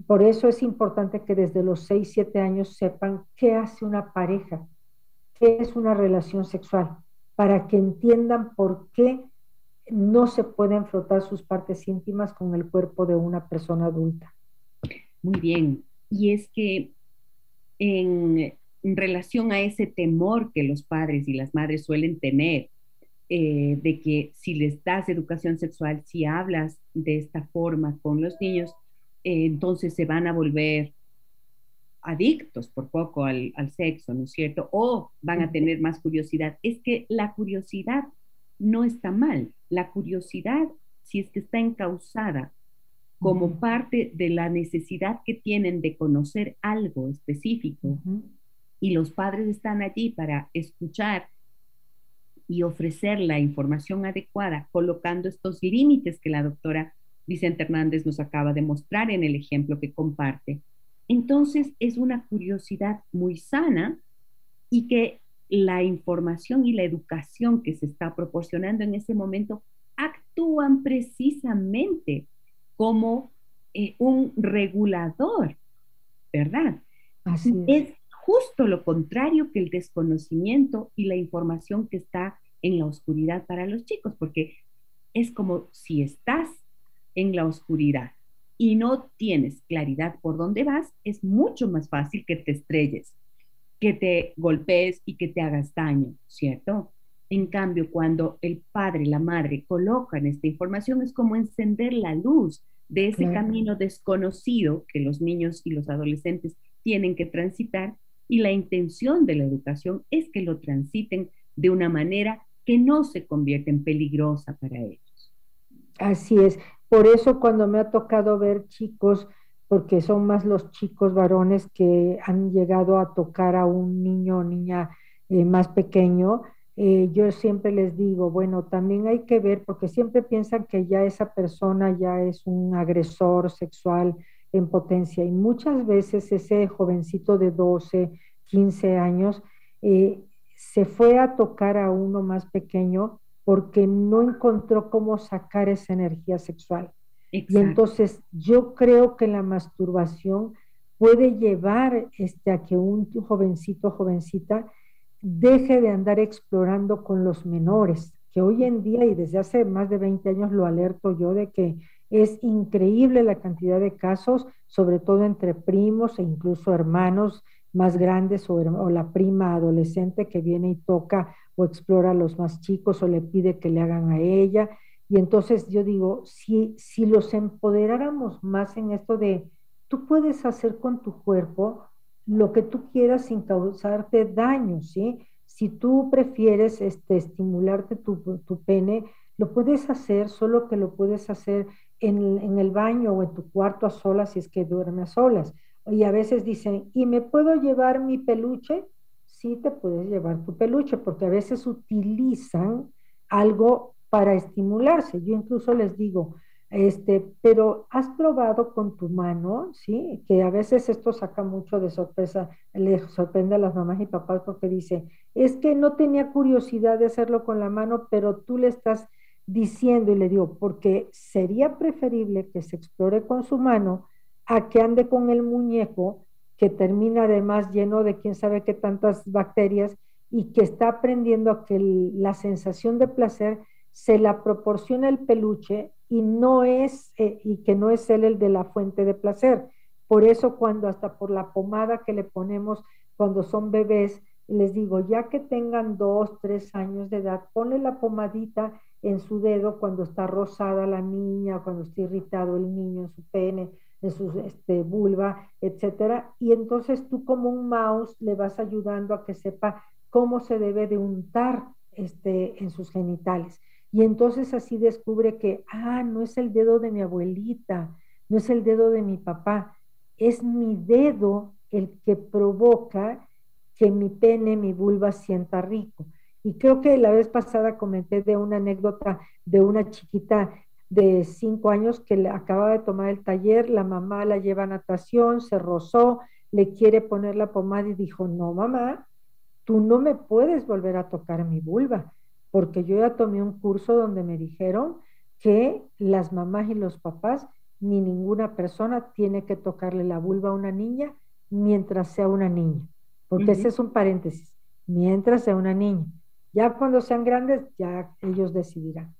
por eso es importante que desde los 6, 7 años sepan qué hace una pareja, qué es una relación sexual, para que entiendan por qué no se pueden frotar sus partes íntimas con el cuerpo de una persona adulta. Muy bien. Y es que en, relación a ese temor que los padres y las madres suelen tener, eh, de que si les das educación sexual, si hablas de esta forma con los niños, eh, entonces se van a volver adictos por poco al, al, sexo, ¿no es cierto? O van a tener más curiosidad. Es que la curiosidad no está mal. La curiosidad, si es que está encausada como parte de la necesidad que tienen de conocer algo específico, y los padres están allí para escuchar y ofrecer la información adecuada, colocando estos límites que la doctora Vicente Hernández nos acaba de mostrar en el ejemplo que comparte. Entonces es una curiosidad muy sana y que la información y la educación que se está proporcionando en ese momento actúan precisamente como eh, un regulador, ¿verdad? Así es. es justo lo contrario que el desconocimiento y la información que está en la oscuridad para los chicos, porque es como si estás en la oscuridad y no tienes claridad por dónde vas, es mucho más fácil que te estrelles que te golpees y que te hagas daño, ¿cierto? En cambio, cuando el padre, la madre colocan esta información, es como encender la luz de ese camino desconocido que los niños y los adolescentes tienen que transitar y la intención de la educación es que lo transiten de una manera que no se convierta en peligrosa para ellos. Así es. Por eso cuando me ha tocado ver chicos porque son más los chicos varones que han llegado a tocar a un niño o niña eh, más pequeño. Eh, yo siempre les digo, bueno, también hay que ver, porque siempre piensan que ya esa persona ya es un agresor sexual en potencia y muchas veces ese jovencito de 12, 15 años eh, se fue a tocar a uno más pequeño porque no encontró cómo sacar esa energía sexual. Y entonces yo creo que la masturbación puede llevar este, a que un jovencito o jovencita deje de andar explorando con los menores, que hoy en día y desde hace más de 20 años lo alerto yo de que es increíble la cantidad de casos, sobre todo entre primos e incluso hermanos más grandes o, o, la prima adolescente que viene y toca o explora a los más chicos o le pide que le hagan a ella. Y entonces yo digo, si, si los empoderáramos más en esto de, tú puedes hacer con tu cuerpo lo que tú quieras sin causarte daño, ¿sí? Si tú prefieres este, estimularte tu, tu pene, lo puedes hacer, solo que lo puedes hacer en, en, el baño o en tu cuarto a solas si es que duerme a solas. Y a veces dicen, ¿y me puedo llevar mi peluche? Sí, te puedes llevar tu peluche, porque a veces utilizan algo para estimularse. Yo incluso les digo, este, pero has probado con tu mano, ¿sí? Que a veces esto saca mucho de sorpresa, le sorprende a las mamás y papás porque dice, es que no tenía curiosidad de hacerlo con la mano, pero tú le estás diciendo y le digo, porque sería preferible que se explore con su mano a que ande con el muñeco que termina además lleno de quién sabe qué tantas bacterias y que está aprendiendo a que la sensación de placer se la proporciona el peluche y no es eh, y que no es él el de la fuente de placer, Por eso cuando hasta por la pomada que le ponemos cuando son bebés, les digo, ya que tengan dos, tres años de edad, ponle la pomadita en su dedo cuando está rosada la niña, cuando está irritado el niño en su pene, en su este, vulva, etcétera. Y entonces tú como un mouse le vas ayudando a que sepa cómo se debe de untar este, en sus genitales. Y entonces así descubre que, ah, no es el dedo de mi abuelita, no es el dedo de mi papá, es mi dedo el que provoca que mi pene, mi vulva sienta rico. Y creo que la vez pasada comenté de una anécdota de una chiquita de cinco años que acababa de tomar el taller, la mamá la lleva a natación, se rozó, le quiere poner la pomada y dijo, no mamá, tú no me puedes volver a tocar mi vulva, porque yo ya tomé un curso donde me dijeron que las mamás y los papás ni ninguna persona tiene que tocarle la vulva a una niña mientras sea una niña, porque ese es un paréntesis, mientras sea una niña. Ya cuando sean grandes, ya ellos decidirán.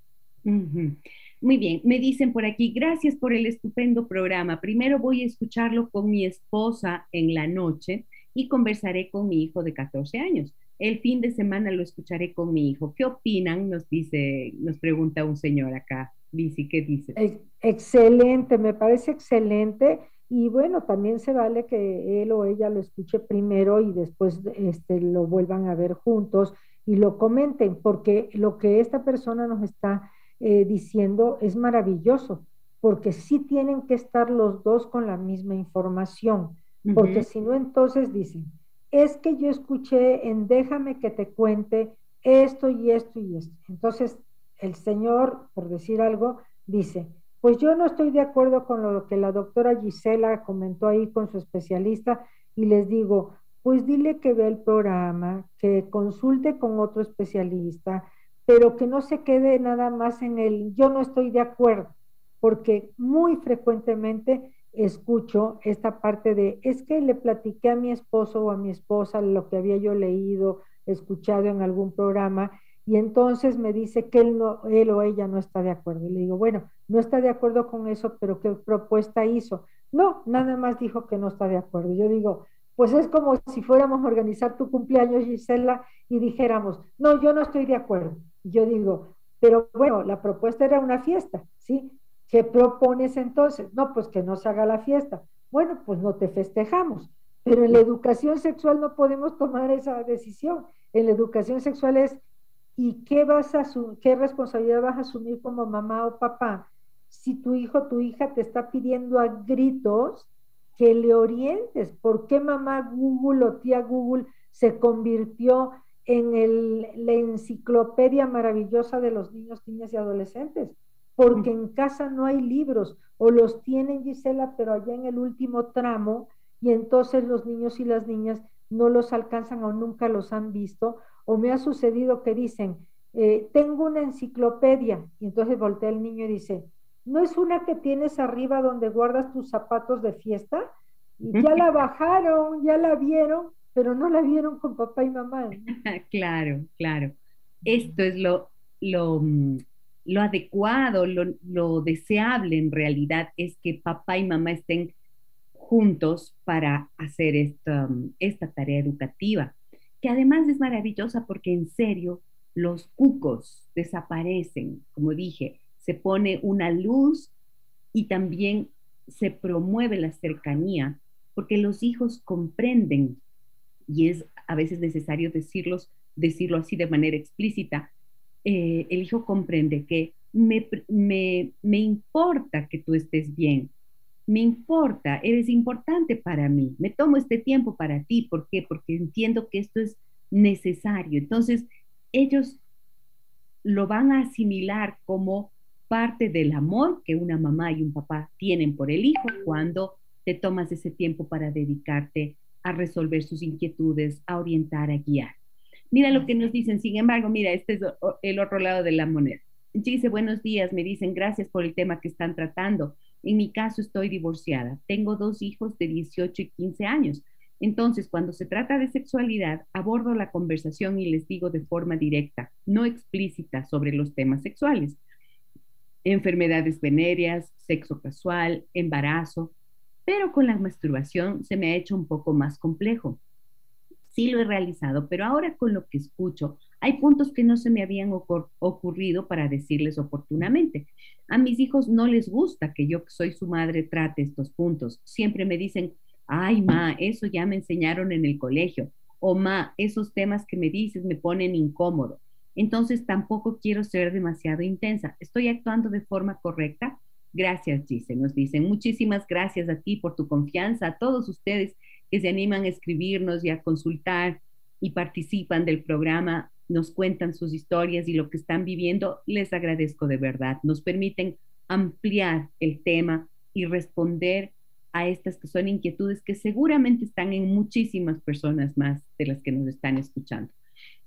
Muy bien, me dicen por aquí, gracias por el estupendo programa. Primero voy a escucharlo con mi esposa en la noche y conversaré con mi hijo de 14 años. El fin de semana lo escucharé con mi hijo. ¿Qué opinan? Nos dice, nos pregunta un señor acá. Dice, ¿qué dice? Excelente, me parece excelente. Y bueno, también se vale que él o ella lo escuche primero y después este, lo vuelvan a ver juntos y lo comenten, porque lo que esta persona nos está eh, diciendo es maravilloso, porque sí tienen que estar los dos con la misma información, porque si no, entonces dicen, es que yo escuché en déjame que te cuente esto y esto y esto. Entonces, el señor, por decir algo, dice, pues yo no estoy de acuerdo con lo que la doctora Gisela comentó ahí con su especialista y les digo, pues dile que ve el programa, que consulte con otro especialista, pero que no se quede nada más en el yo no estoy de acuerdo, porque muy frecuentemente escucho esta parte de es que le platiqué a mi esposo o a mi esposa lo que había yo leído, escuchado en algún programa y entonces me dice que él, no, él o ella no está de acuerdo. Y le digo, bueno, no está de acuerdo con eso, pero ¿qué propuesta hizo? No, nada más dijo que no está de acuerdo. Yo digo, pues es como si fuéramos a organizar tu cumpleaños, Gisela, y dijéramos, no, yo no estoy de acuerdo. Yo digo, pero bueno, la propuesta era una fiesta, ¿sí? ¿Qué propones entonces? No, pues que no se haga la fiesta. Bueno, pues no te festejamos. Pero en la educación sexual no podemos tomar esa decisión. En la educación sexual es, ¿y qué, vas a qué responsabilidad vas a asumir como mamá o papá si tu hijo o tu hija te está pidiendo a gritos que le orientes. ¿Por qué mamá Google o tía Google se convirtió en la enciclopedia maravillosa de los niños, niñas y adolescentes? Porque en casa no hay libros, o los tienen Gisela, pero allá en el último tramo, y entonces los niños y las niñas no los alcanzan o nunca los han visto, o me ha sucedido que dicen, eh, tengo una enciclopedia, y entonces voltea el niño y dice, ¿no es una que tienes arriba donde guardas tus zapatos de fiesta? Y ya la bajaron, ya la vieron, pero no la vieron con papá y mamá. claro, claro. Esto es lo, lo, mm, lo adecuado, lo, lo, deseable en realidad es que papá y mamá estén juntos para hacer esta, mm, esta tarea educativa, que además es maravillosa porque en serio los cucos desaparecen, como dije, se pone una luz y también se promueve la cercanía, porque los hijos comprenden, y es a veces necesario decirlos, decirlo así de manera explícita, eh, el hijo comprende que me, me importa que tú estés bien, me importa, eres importante para mí, me tomo este tiempo para ti, ¿por qué? Porque entiendo que esto es necesario. Entonces, ellos lo van a asimilar como parte del amor que una mamá y un papá tienen por el hijo cuando te tomas ese tiempo para dedicarte a resolver sus inquietudes, a orientar, a guiar. Mira lo que nos dicen, sin embargo, mira, este es el otro lado de la moneda. Dice, buenos días, me dicen, gracias por el tema que están tratando. En mi caso estoy divorciada, tengo dos hijos de 18 y 15 años. Entonces, cuando se trata de sexualidad, abordo la conversación y les digo de forma directa, no explícita sobre los temas sexuales enfermedades venéreas, sexo casual, embarazo. Pero con la masturbación se me ha hecho un poco más complejo. Sí lo he realizado, pero ahora con lo que escucho, hay puntos que no se me habían ocurrido para decirles oportunamente. A mis hijos no les gusta que yo, que soy su madre, trate estos puntos. Siempre me dicen, ay, ma, eso ya me enseñaron en el colegio. O ma, esos temas que me dices me ponen incómodo. Entonces tampoco quiero ser demasiado intensa. ¿Estoy actuando de forma correcta? Gracias, Gise, nos dicen. Muchísimas gracias a ti por tu confianza, a todos ustedes que se animan a escribirnos y a consultar y participan del programa, nos cuentan sus historias y lo que están viviendo. Les agradezco de verdad. Nos permiten ampliar el tema y responder a estas que son inquietudes que seguramente están en muchísimas personas más de las que nos están escuchando.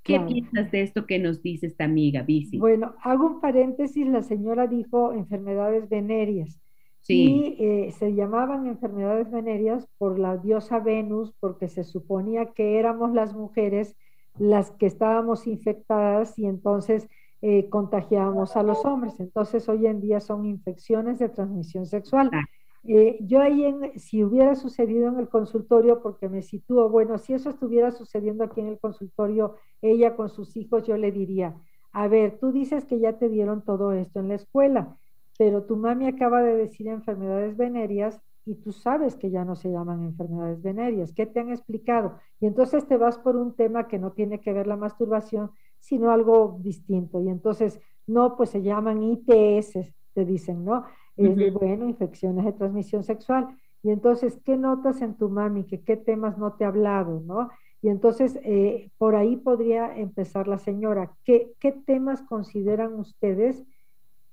¿Qué piensas de esto que nos dice esta amiga, Bici? Bueno, hago un paréntesis, la señora dijo enfermedades venéreas. Sí. Y eh, se llamaban enfermedades venéreas por la diosa Venus, porque se suponía que éramos las mujeres las que estábamos infectadas y entonces eh, contagiábamos a los hombres. Entonces hoy en día son infecciones de transmisión sexual. Eh, yo ahí, en, si hubiera sucedido en el consultorio, porque me sitúo, bueno, si eso estuviera sucediendo aquí en el consultorio, ella con sus hijos, yo le diría, a ver, tú dices que ya te dieron todo esto en la escuela, pero tu mami acaba de decir enfermedades venéreas y tú sabes que ya no se llaman enfermedades venéreas. ¿Qué te han explicado? Y entonces te vas por un tema que no tiene que ver la masturbación, sino algo distinto. Y entonces, no, pues se llaman ITS, te dicen, ¿no? Es de, bueno, infecciones de transmisión sexual. Y entonces, ¿qué notas en tu mami? ¿Que qué temas no te ha hablado? ¿no? Y entonces, eh, por ahí podría empezar la señora. ¿Qué, ¿Qué temas consideran ustedes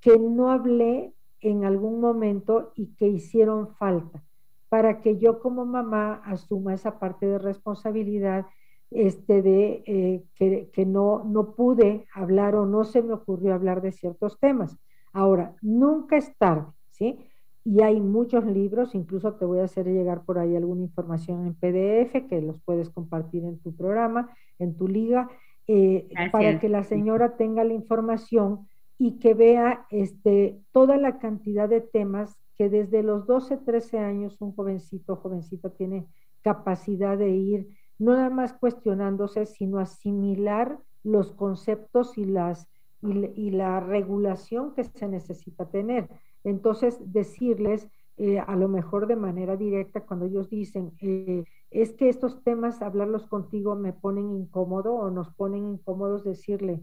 que no hablé en algún momento y que hicieron falta? Para que yo como mamá asuma esa parte de responsabilidad este, de eh, que, que, no, no pude hablar o no se me ocurrió hablar de ciertos temas. Ahora, nunca es tarde, ¿sí? Y hay muchos libros, incluso te voy a hacer llegar por ahí alguna información en PDF que los puedes compartir en tu programa, en tu liga, eh, para que la señora tenga la información y que vea este, toda la cantidad de temas que desde los 12, 13 años un jovencito, jovencito tiene capacidad de ir, no nada más cuestionándose, sino asimilar los conceptos y las y, la regulación que se necesita tener. Entonces, decirles eh, a lo mejor de manera directa cuando ellos dicen, eh, es que estos temas, hablarlos contigo me ponen incómodo o nos ponen incómodos, decirle,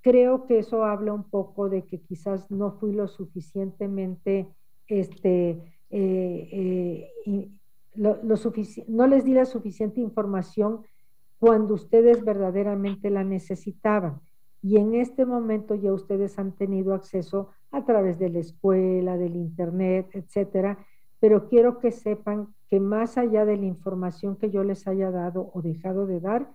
creo que eso habla un poco de que quizás no fui lo suficientemente, este, eh, lo, no les di la suficiente información cuando ustedes verdaderamente la necesitaban y en este momento ya ustedes han tenido acceso a través de la escuela, del internet, etcétera, pero quiero que sepan que más allá de la información que yo les haya dado o dejado de dar,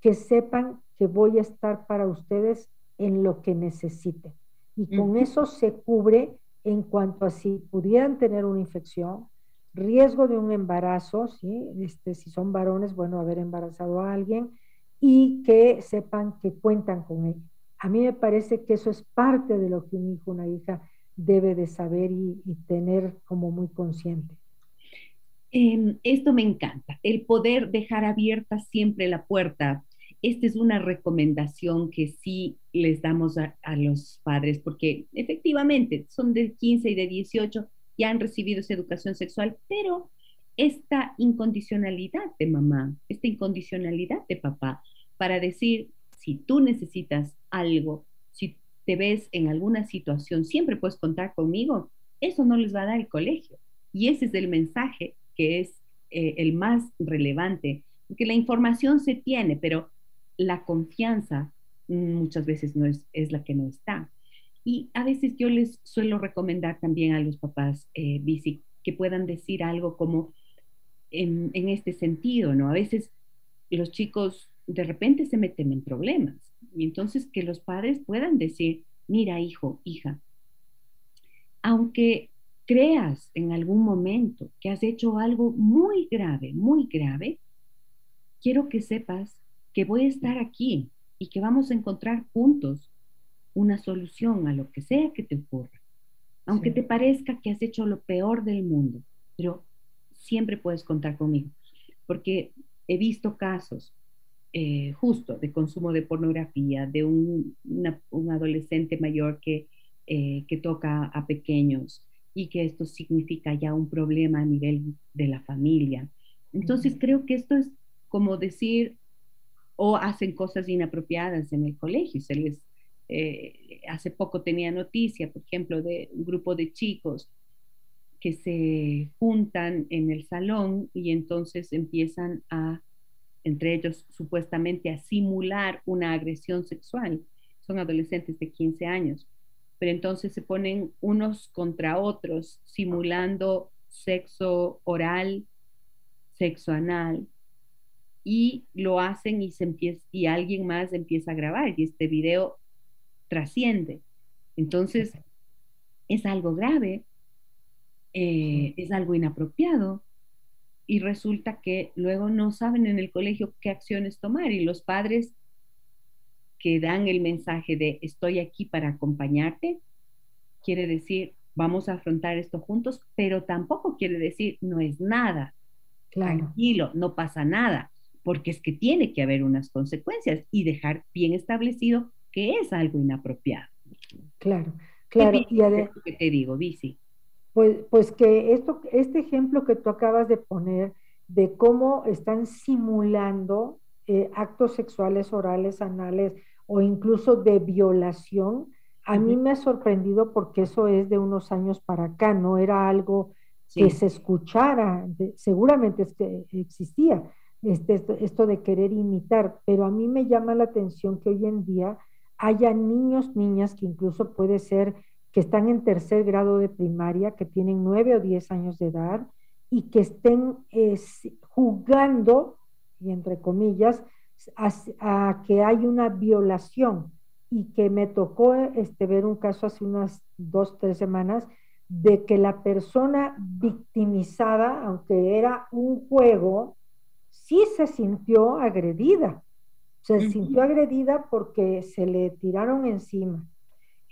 que sepan que voy a estar para ustedes en lo que necesiten. Y con eso se cubre en cuanto a si pudieran tener una infección, riesgo de un embarazo, ¿sí? este, si son varones, bueno, haber embarazado a alguien, y que sepan que cuentan con ella. A mí me parece que eso es parte de lo que un hijo, una hija debe de saber y, tener como muy consciente. Em, esto me encanta, el poder dejar abierta siempre la puerta. Esta es una recomendación que sí les damos a, a los padres, porque efectivamente son de 15 y de 18, ya han recibido esa educación sexual, pero esta incondicionalidad de mamá, esta incondicionalidad de papá, para decir, si tú necesitas algo, si te ves en alguna situación, siempre puedes contar conmigo, eso no les va a dar el colegio. Y ese es el mensaje que es eh, el más relevante, porque la información se tiene, pero la confianza muchas veces no es, es la que no está. Y a veces yo les suelo recomendar también a los papás eh, que puedan decir algo como en, en, este sentido, ¿no? A veces los chicos de repente se meten en problemas. Y entonces que los padres puedan decir, mira hijo, hija, aunque creas en algún momento que has hecho algo muy grave, muy grave, quiero que sepas que voy a estar aquí y que vamos a encontrar juntos una solución a lo que sea que te ocurra. Aunque te parezca que has hecho lo peor del mundo, pero siempre puedes contar conmigo, porque he visto casos eh, justo de consumo de pornografía, de un, adolescente mayor que, eh, que toca a pequeños y que esto significa ya un problema a nivel de la familia. Entonces creo que esto es como decir, o hacen cosas inapropiadas en el colegio, se les, eh, hace poco tenía noticia, por ejemplo, de un grupo de chicos que se juntan en el salón y entonces empiezan a entre ellos supuestamente a simular una agresión sexual. Son adolescentes de 15 años, pero entonces se ponen unos contra otros simulando sexo oral, sexo anal, y lo hacen y, se empieza, y alguien más empieza a grabar y este video trasciende. Entonces, es algo grave, eh, es algo inapropiado, y resulta que luego no saben en el colegio qué acciones tomar y los padres que dan el mensaje de estoy aquí para acompañarte, quiere decir vamos a afrontar esto juntos, pero tampoco quiere decir no es nada. Tranquilo, no pasa nada, porque es que tiene que haber unas consecuencias y dejar bien establecido que es algo inapropiado. Claro, claro. y ¿Qué te digo, Bici? Pues, pues que esto, este ejemplo que tú acabas de poner de cómo están simulando eh, actos sexuales orales, anales o incluso de violación, a mí me ha sorprendido porque eso es de unos años para acá, no era algo que se escuchara, seguramente es que existía este, esto, esto, de querer imitar, pero a mí me llama la atención que hoy en día haya niños, niñas que incluso puede ser que están en tercer grado de primaria, que tienen nueve o diez años de edad y que estén jugando, y entre comillas, a, que hay una violación. Y que me tocó este, ver un caso hace unas dos, tres semanas de que la persona victimizada, aunque era un juego, sí se sintió agredida. Se sintió agredida porque se le tiraron encima,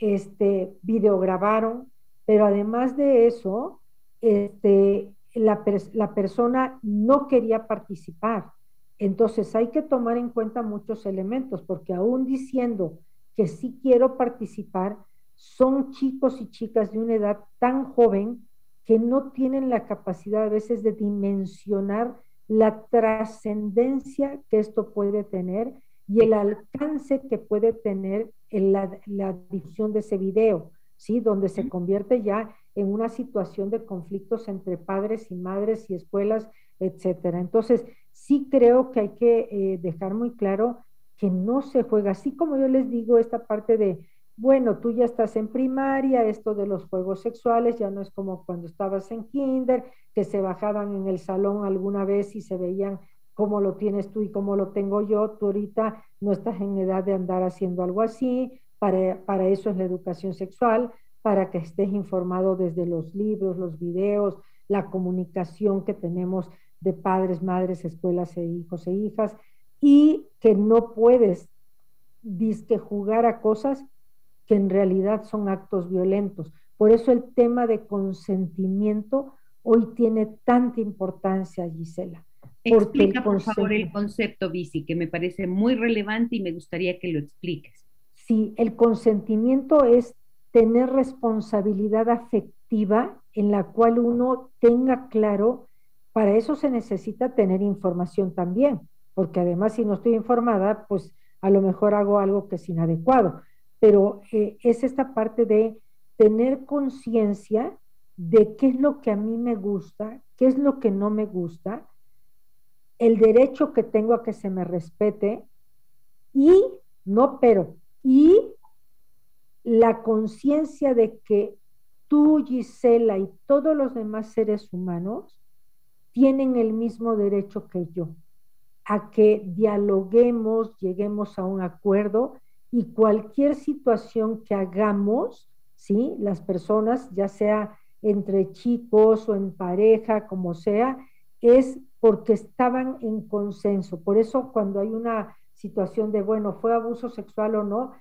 este, videograbaron, pero además de eso, este, la, la persona no quería participar. Entonces hay que tomar en cuenta muchos elementos, porque aún diciendo que sí quiero participar, son chicos y chicas de una edad tan joven que no tienen la capacidad a veces de dimensionar la trascendencia que esto puede tener y el alcance que puede tener en la, la difusión de ese video, ¿sí? Donde se convierte ya en una situación de conflictos entre padres y madres y escuelas, etcétera. Entonces, sí creo que hay que eh, dejar muy claro que no se juega, así como yo les digo, esta parte de, bueno, tú ya estás en primaria, esto de los juegos sexuales ya no es como cuando estabas en kinder, que se bajaban en el salón alguna vez y se veían cómo lo tienes tú y cómo lo tengo yo, tú ahorita no estás en edad de andar haciendo algo así, para, para eso es la educación sexual, para que estés informado desde los libros, los videos, la comunicación que tenemos de padres, madres, escuelas e hijos e hijas, y que no puedes disque jugar a cosas que en realidad son actos violentos. Por eso el tema de consentimiento hoy tiene tanta importancia, Gisela. Explica, por favor, el concepto bici, que me parece muy relevante y me gustaría que lo expliques. Sí, el consentimiento es tener responsabilidad afectiva en la cual uno tenga claro, para eso se necesita tener información también, porque además si no estoy informada, pues a lo mejor hago algo que es inadecuado, pero eh, es esta parte de tener conciencia de qué es lo que a mí me gusta, qué es lo que no me gusta, el derecho que tengo a que se me respete y, no pero, y la conciencia de que tú, Gisela, y todos los demás seres humanos tienen el mismo derecho que yo a que dialoguemos, lleguemos a un acuerdo y cualquier situación que hagamos, ¿sí? Las personas, ya sea entre chicos o en pareja, como sea, es porque estaban en consenso. Por eso cuando hay una situación de, bueno, fue abuso sexual o no,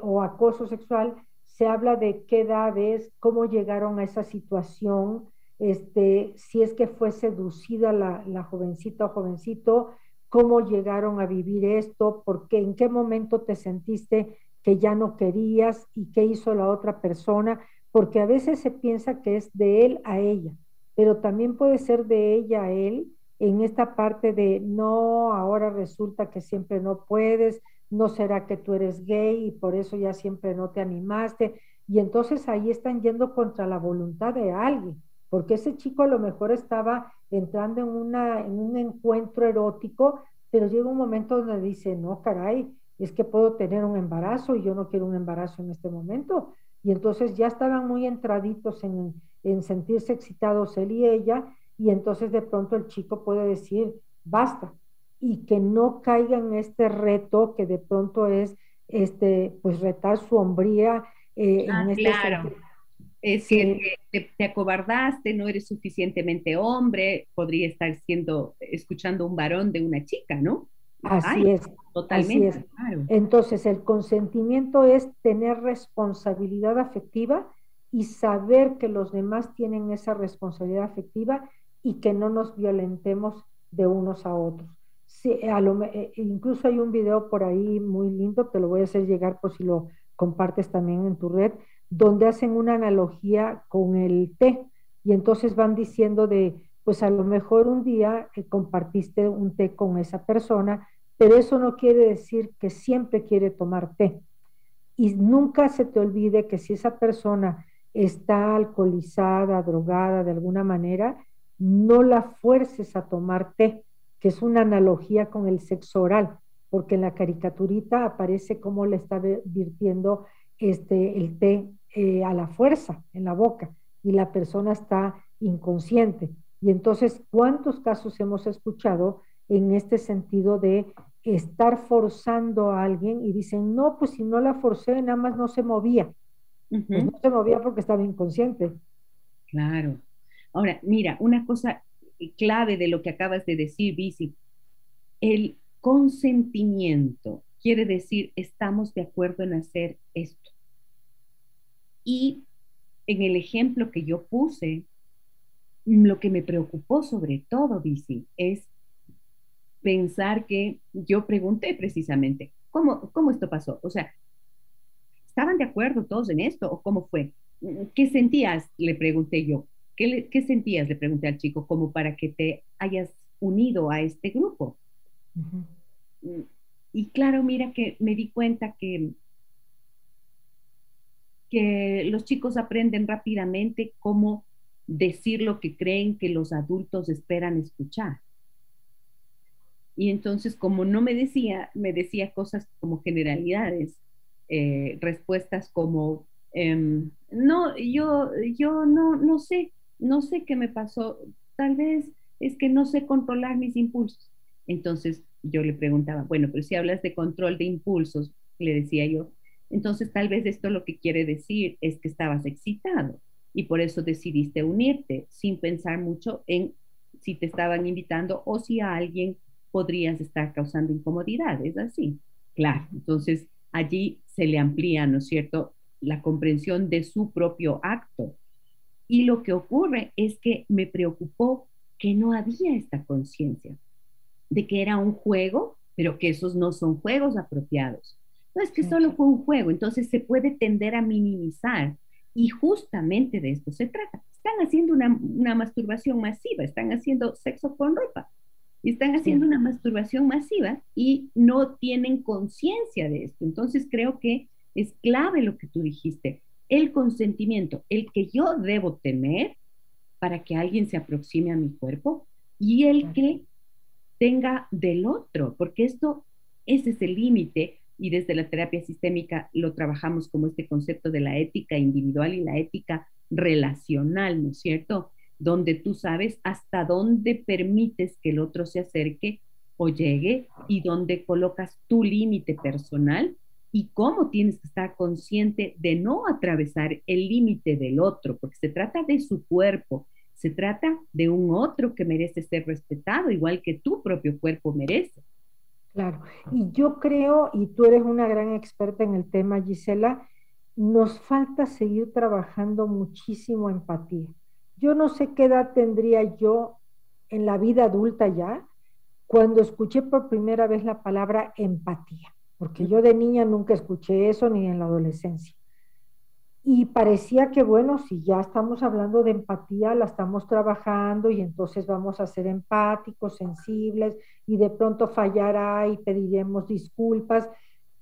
o acoso sexual, se habla de qué edades, cómo llegaron a esa situación, este, si es que fue seducida la, la jovencita o jovencito, cómo llegaron a vivir esto, por qué, en qué momento te sentiste que ya no querías y qué hizo la otra persona, porque a veces se piensa que es de él a ella, pero también puede ser de ella a él en esta parte de no, ahora resulta que siempre no puedes, no será que tú eres gay y por eso ya siempre no te animaste. Y entonces ahí están yendo contra la voluntad de alguien, porque ese chico a lo mejor estaba entrando en, una, en un encuentro erótico, pero llega un momento donde dice, no, caray, es que puedo tener un embarazo y yo no quiero un embarazo en este momento. Y entonces ya estaban muy entraditos en, en sentirse excitados él y ella, y entonces de pronto el chico puede decir, basta, y que no caiga en este reto que de pronto es, este, pues retar su hombría. Eh, ah, este claro. Es que te, acobardaste, no eres suficientemente hombre, podría estar siendo, escuchando un varón de una chica, ¿no? Así es. Totalmente. Entonces, el consentimiento es tener responsabilidad afectiva y saber que los demás tienen esa responsabilidad afectiva y que no nos violentemos de unos a otros. Sí, a lo, eh, incluso hay un video por ahí muy lindo, te lo voy a hacer llegar por si lo compartes también en tu red, donde hacen una analogía con el té y entonces van diciendo de, pues a lo mejor un día eh, compartiste un té con esa persona, pero eso no quiere decir que siempre quiere tomar té. Y nunca se te olvide que si esa persona está alcoholizada, drogada de alguna manera, no la fuerces a tomar té, que es una analogía con el sexo oral, porque en la caricaturita aparece cómo le está virtiendo este, el té eh, a la fuerza en la boca y la persona está inconsciente. Y entonces, ¿cuántos casos hemos escuchado en este sentido de estar forzando a alguien y dicen, no, pues si no la forcé, nada más no se movía. Pues no se movía porque estaba inconsciente. Claro. Ahora, mira, una cosa clave de lo que acabas de decir, Bici, el consentimiento quiere decir estamos de acuerdo en hacer esto. Y en el ejemplo que yo puse, lo que me preocupó sobre todo, Bici, es pensar que yo pregunté precisamente, ¿cómo, ¿cómo esto pasó? O sea, ¿estaban de acuerdo todos en esto o cómo fue? ¿Qué sentías? Le pregunté yo. ¿Qué, ¿Qué, sentías? Le pregunté al chico, como para que te hayas unido a este grupo. Y claro, mira que me di cuenta que, que los chicos aprenden rápidamente cómo decir lo que creen que los adultos esperan escuchar. Y entonces, como no me decía, me decía cosas como generalidades, eh, respuestas como, em, no, yo, yo no, no sé, no sé qué me pasó, tal vez es que no sé controlar mis impulsos. Entonces yo le preguntaba, bueno, pero si hablas de control de impulsos, le decía yo, entonces tal vez esto lo que quiere decir es que estabas excitado y por eso decidiste unirte sin pensar mucho en si te estaban invitando o si a alguien podrías estar causando incomodidades, así. Claro, entonces allí se le amplía, ¿no es cierto?, la comprensión de su propio acto y lo que ocurre es que me preocupó que no había esta conciencia de que era un juego, pero que esos no son juegos apropiados. No es que solo fue un juego, entonces se puede tender a minimizar. Y justamente de esto se trata. Están haciendo una, masturbación masiva, están haciendo sexo con ropa, y están haciendo una masturbación masiva y no tienen conciencia de esto. Entonces creo que es clave lo que tú dijiste el consentimiento, el que yo debo tener para que alguien se aproxime a mi cuerpo y el que tenga del otro, porque esto, ese es el límite y desde la terapia sistémica lo trabajamos como este concepto de la ética individual y la ética relacional, ¿no es cierto? Donde tú sabes hasta dónde permites que el otro se acerque o llegue y donde colocas tu límite personal y cómo tienes que estar consciente de no atravesar el límite del otro, porque se trata de su cuerpo, se trata de un otro que merece ser respetado, igual que tu propio cuerpo merece. Claro, y yo creo, y tú eres una gran experta en el tema, Gisela, nos falta seguir trabajando muchísimo empatía. yo no sé qué edad tendría yo en la vida adulta ya cuando escuché por primera vez la palabra empatía, porque yo de niña nunca escuché eso ni en la adolescencia. Y parecía que, bueno, si ya estamos hablando de empatía, la estamos trabajando y entonces vamos a ser empáticos, sensibles, y de pronto fallará y pediremos disculpas.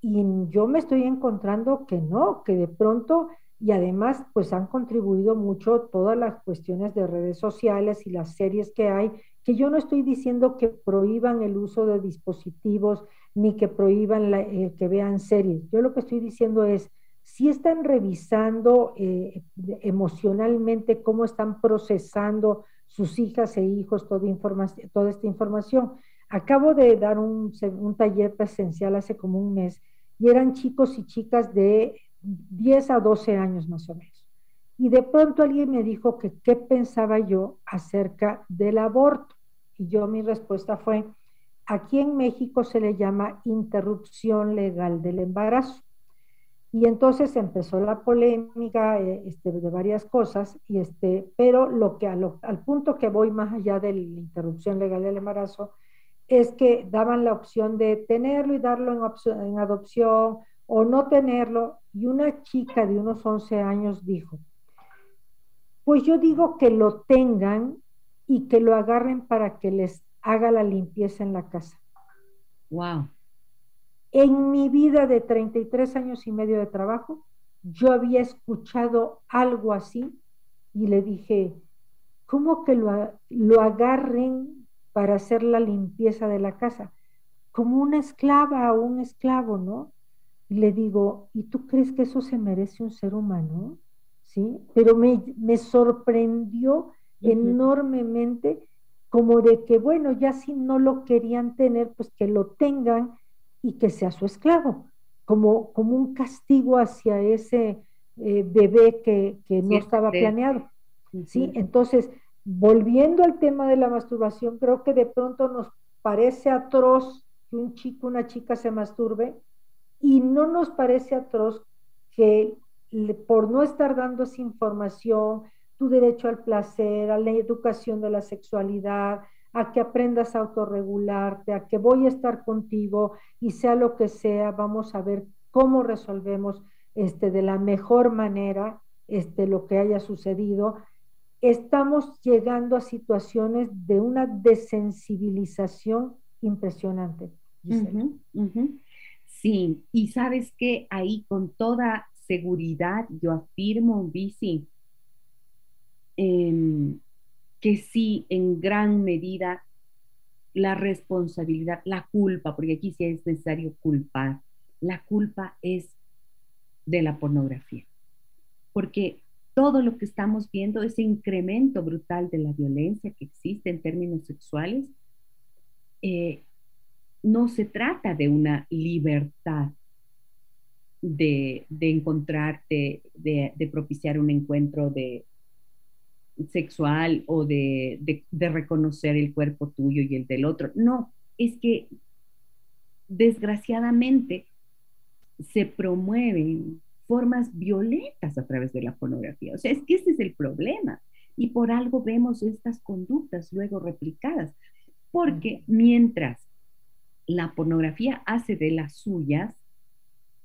Y yo me estoy encontrando que no, que de pronto, y además, pues han contribuido mucho todas las cuestiones de redes sociales y las series que hay, que yo no estoy diciendo que prohíban el uso de dispositivos ni que prohíban eh, que vean series. Yo lo que estoy diciendo es, si están revisando eh, emocionalmente cómo están procesando sus hijas e hijos toda, esta información. Acabo de dar un, un, taller presencial hace como un mes y eran chicos y chicas de 10 a 12 años más o menos. Y de pronto alguien me dijo que qué pensaba yo acerca del aborto. Y yo mi respuesta fue, aquí en México se le llama interrupción legal del embarazo. Y entonces empezó la polémica eh, este, de varias cosas, y este, pero lo que al punto que voy más allá de la interrupción legal del embarazo es que daban la opción de tenerlo y darlo en, en adopción o no tenerlo. Y una chica de unos 11 años dijo, pues yo digo que lo tengan y que lo agarren para que les haga la limpieza en la casa. Wow. En mi vida de 33 años y medio de trabajo, yo había escuchado algo así y le dije, ¿cómo que lo, lo agarren para hacer la limpieza de la casa? Como una esclava o un esclavo, ¿no? Y le digo, ¿y tú crees que eso se merece un ser humano? ¿Sí? Pero me, me sorprendió enormemente como de que, bueno, ya si no lo querían tener, pues que lo tengan y que sea su esclavo, como, como un castigo hacia ese eh, bebé que, no estaba planeado. ¿sí? Entonces, volviendo al tema de la masturbación, creo que de pronto nos parece atroz que un chico, una chica se masturbe y no nos parece atroz que por no estar dando esa información, tu derecho al placer, a la educación de la sexualidad, a que aprendas a autorregularte, a que voy a estar contigo y sea lo que sea, vamos a ver cómo resolvemos este, de la mejor manera este, lo que haya sucedido. Estamos llegando a situaciones de una desensibilización impresionante. Sí, y sabes que ahí con toda seguridad yo afirmo, Bici, eh, que sí, en gran medida, la responsabilidad, la culpa, porque aquí sí es necesario culpar, la culpa es de la pornografía. Porque todo lo que estamos viendo, ese incremento brutal de la violencia que existe en términos sexuales, eh, no se trata de una libertad de, encontrarte, de, propiciar un encuentro de, sexual o de, reconocer el cuerpo tuyo y el del otro. No, es que desgraciadamente se promueven formas violentas a través de la pornografía. O sea, es que ese es el problema. Y por algo vemos estas conductas luego replicadas. Porque mientras la pornografía hace de las suyas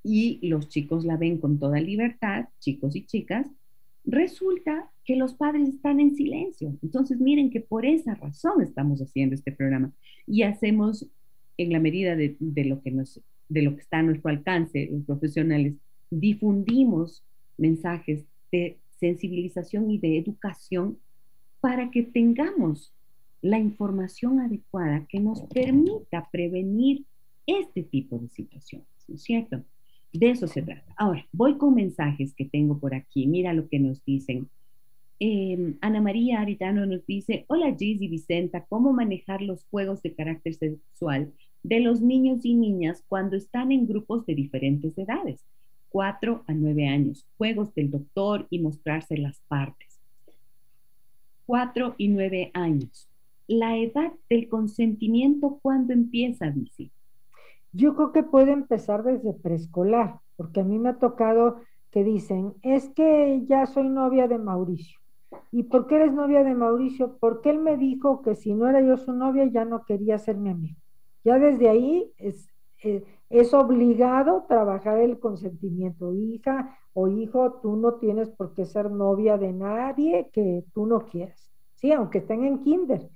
y los chicos la ven con toda libertad, chicos y chicas, resulta que los padres están en silencio. Entonces, miren que por esa razón estamos haciendo este programa y hacemos en la medida de, lo, que nos, de lo que está a nuestro alcance, los profesionales, difundimos mensajes de sensibilización y de educación para que tengamos la información adecuada que nos permita prevenir este tipo de situaciones, ¿no es cierto? De eso se trata. Ahora, voy con mensajes que tengo por aquí. Mira lo que nos dicen. Em, Ana María Aritano nos dice, hola Giz y Vicenta, ¿cómo manejar los juegos de carácter sexual de los niños y niñas cuando están en grupos de diferentes edades? 4 a 9 años, juegos del doctor y mostrarse las partes. 4 y 9 años. La edad del consentimiento, ¿cuándo empieza, Bici? Yo creo que puede empezar desde preescolar, porque a mí me ha tocado que dicen, es que ya soy novia de Mauricio. ¿Y por qué eres novia de Mauricio? Porque él me dijo que si no era yo su novia ya no quería ser mi amigo. Ya desde ahí es, eh, obligado trabajar el consentimiento. Hija o hijo, tú no tienes por qué ser novia de nadie que tú no quieras. Sí, aunque estén en kinder,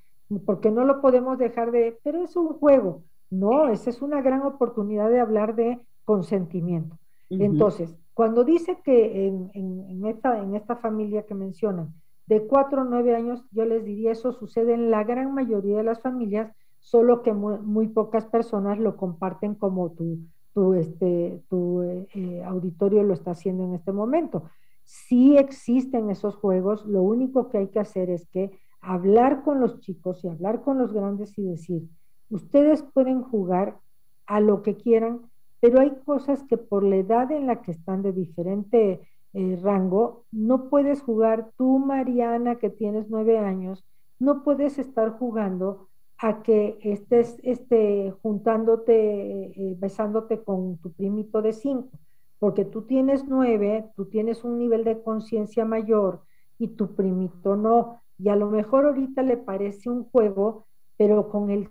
porque no lo podemos dejar de, pero es un juego. No, esa es una gran oportunidad de hablar de consentimiento. Entonces, cuando dice que en, esta, en esta familia que mencionan, de cuatro o nueve años, yo les diría, eso sucede en la gran mayoría de las familias, solo que muy, pocas personas lo comparten como tu, tu, este, tu eh, eh, auditorio lo está haciendo en este momento. Sí existen esos juegos, lo único que hay que hacer es que hablar con los chicos y hablar con los grandes y decir, ustedes pueden jugar a lo que quieran, pero hay cosas que por la edad en la que están de diferente eh, rango, no puedes jugar tú, Mariana, que tienes nueve años, no puedes estar jugando a que estés este, juntándote, eh, besándote con tu primito de cinco, porque tú tienes nueve, tú tienes un nivel de conciencia mayor y tu primito no. Y a lo mejor ahorita le parece un juego, pero con el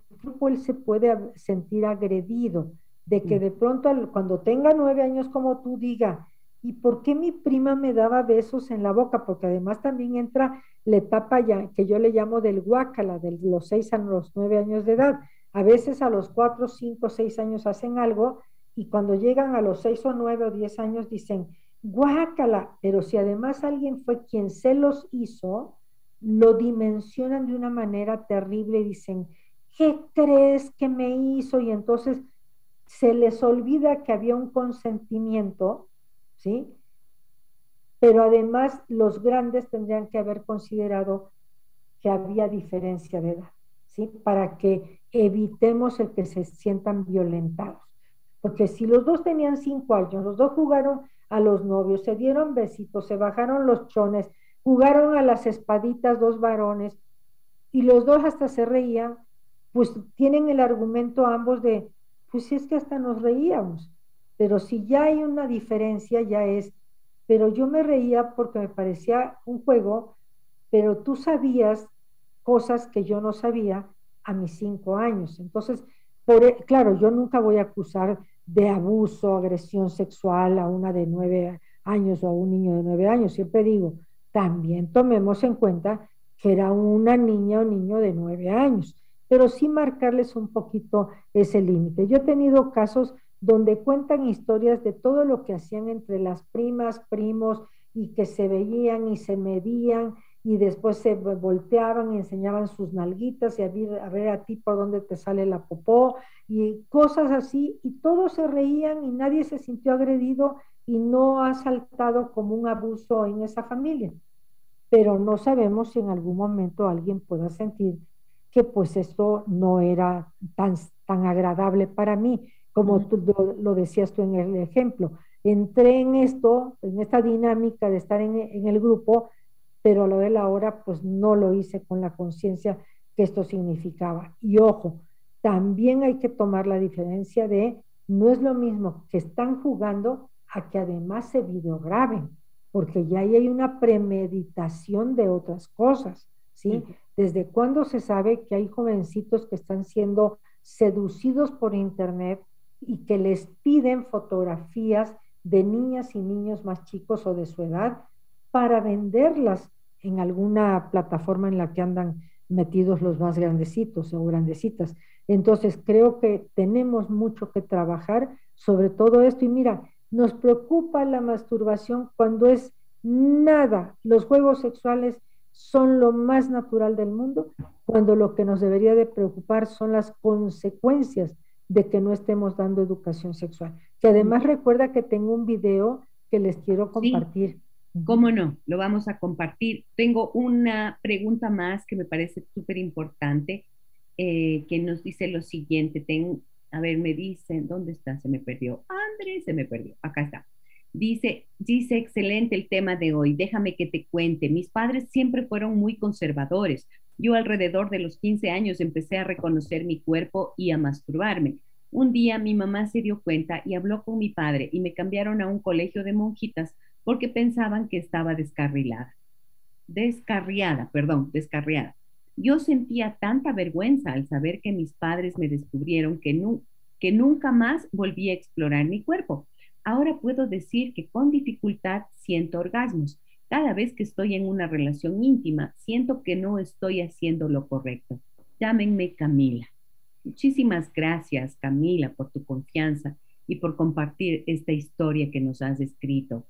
él se puede sentir agredido, de que de pronto cuando tenga nueve años como tú diga, ¿y por qué mi prima me daba besos en la boca? Porque además también entra la etapa ya, que yo le llamo del guácala, de los seis a los nueve años de edad. A veces a los cuatro, cinco, seis años hacen algo y cuando llegan a los seis o nueve o diez años dicen, guácala, pero si además alguien fue quien se los hizo, lo dimensionan de una manera terrible y dicen, ¿qué crees que me hizo? Y entonces se les olvida que había un consentimiento ¿sí? Pero además los grandes tendrían que haber considerado que había diferencia de edad, ¿sí? Para que evitemos el que se sientan violentados. Porque si los dos tenían cinco años, los dos jugaron a los novios, se dieron besitos, se bajaron los chones, jugaron a las espaditas dos varones y los dos hasta se reían, pues tienen el argumento ambos de, pues es que hasta nos reíamos. Pero si ya hay una diferencia, ya es, pero yo me reía porque me parecía un juego, pero tú sabías cosas que yo no sabía a mis cinco años. Entonces, por, e, claro, yo nunca voy a acusar de abuso, agresión sexual a una de nueve años o a un niño de nueve años. Siempre digo, también tomemos en cuenta que era una niña o niño de nueve años, pero sí marcarles un poquito ese límite. Yo he tenido casos donde cuentan historias de todo lo que hacían entre las primas, primos, y que se veían y se medían y después se volteaban y enseñaban sus nalguitas y a ver, a ver a ti por dónde te sale la popó y cosas así, y todos se reían y nadie se sintió agredido y no ha saltado como un abuso en esa familia. Pero no sabemos si en algún momento alguien pueda sentir que pues esto no era tan, tan agradable para mí como tú lo, decías tú en el ejemplo. Entré en esto, en esta dinámica de estar en, el grupo, pero a lo de la hora, pues no lo hice con la conciencia que esto significaba. Y ojo, también hay que tomar la diferencia de, no es lo mismo que están jugando a que además se videograben, porque ya ahí hay una premeditación de otras cosas, ¿sí? ¿Desde cuándo se sabe que hay jovencitos que están siendo seducidos por internet y que les piden fotografías de niñas y niños más chicos o de su edad para venderlas en alguna plataforma en la que andan metidos los más grandecitos o grandecitas. Entonces, creo que tenemos mucho que trabajar sobre todo esto. Y mira, nos preocupa la masturbación cuando es nada. Los juegos sexuales son lo más natural del mundo, cuando lo que nos debería de preocupar son las consecuencias de que no estemos dando educación sexual. Que además recuerda que tengo un video que les quiero compartir. ¿Cómo no? Lo vamos a compartir. Tengo una pregunta más que me parece súper importante, eh, que nos dice lo siguiente. a ver, me dicen, ¿dónde está? Se me perdió. Andrés, se me perdió. Acá está. Dice, dice, excelente el tema de hoy. Déjame que te cuente. Mis padres siempre fueron muy conservadores. Yo alrededor de los 15 años empecé a reconocer mi cuerpo y a masturbarme. Un día mi mamá se dio cuenta y habló con mi padre y me cambiaron a un colegio de monjitas porque pensaban que estaba descarrilada. descarriada, perdón, descarriada. Yo sentía tanta vergüenza al saber que mis padres me descubrieron que, que nunca más volví a explorar mi cuerpo. Ahora puedo decir que con dificultad siento orgasmos. Cada vez que estoy en una relación íntima, siento que no estoy haciendo lo correcto. Llámenme Camila. Muchísimas gracias, Camila, por tu confianza y por compartir esta historia que nos has escrito.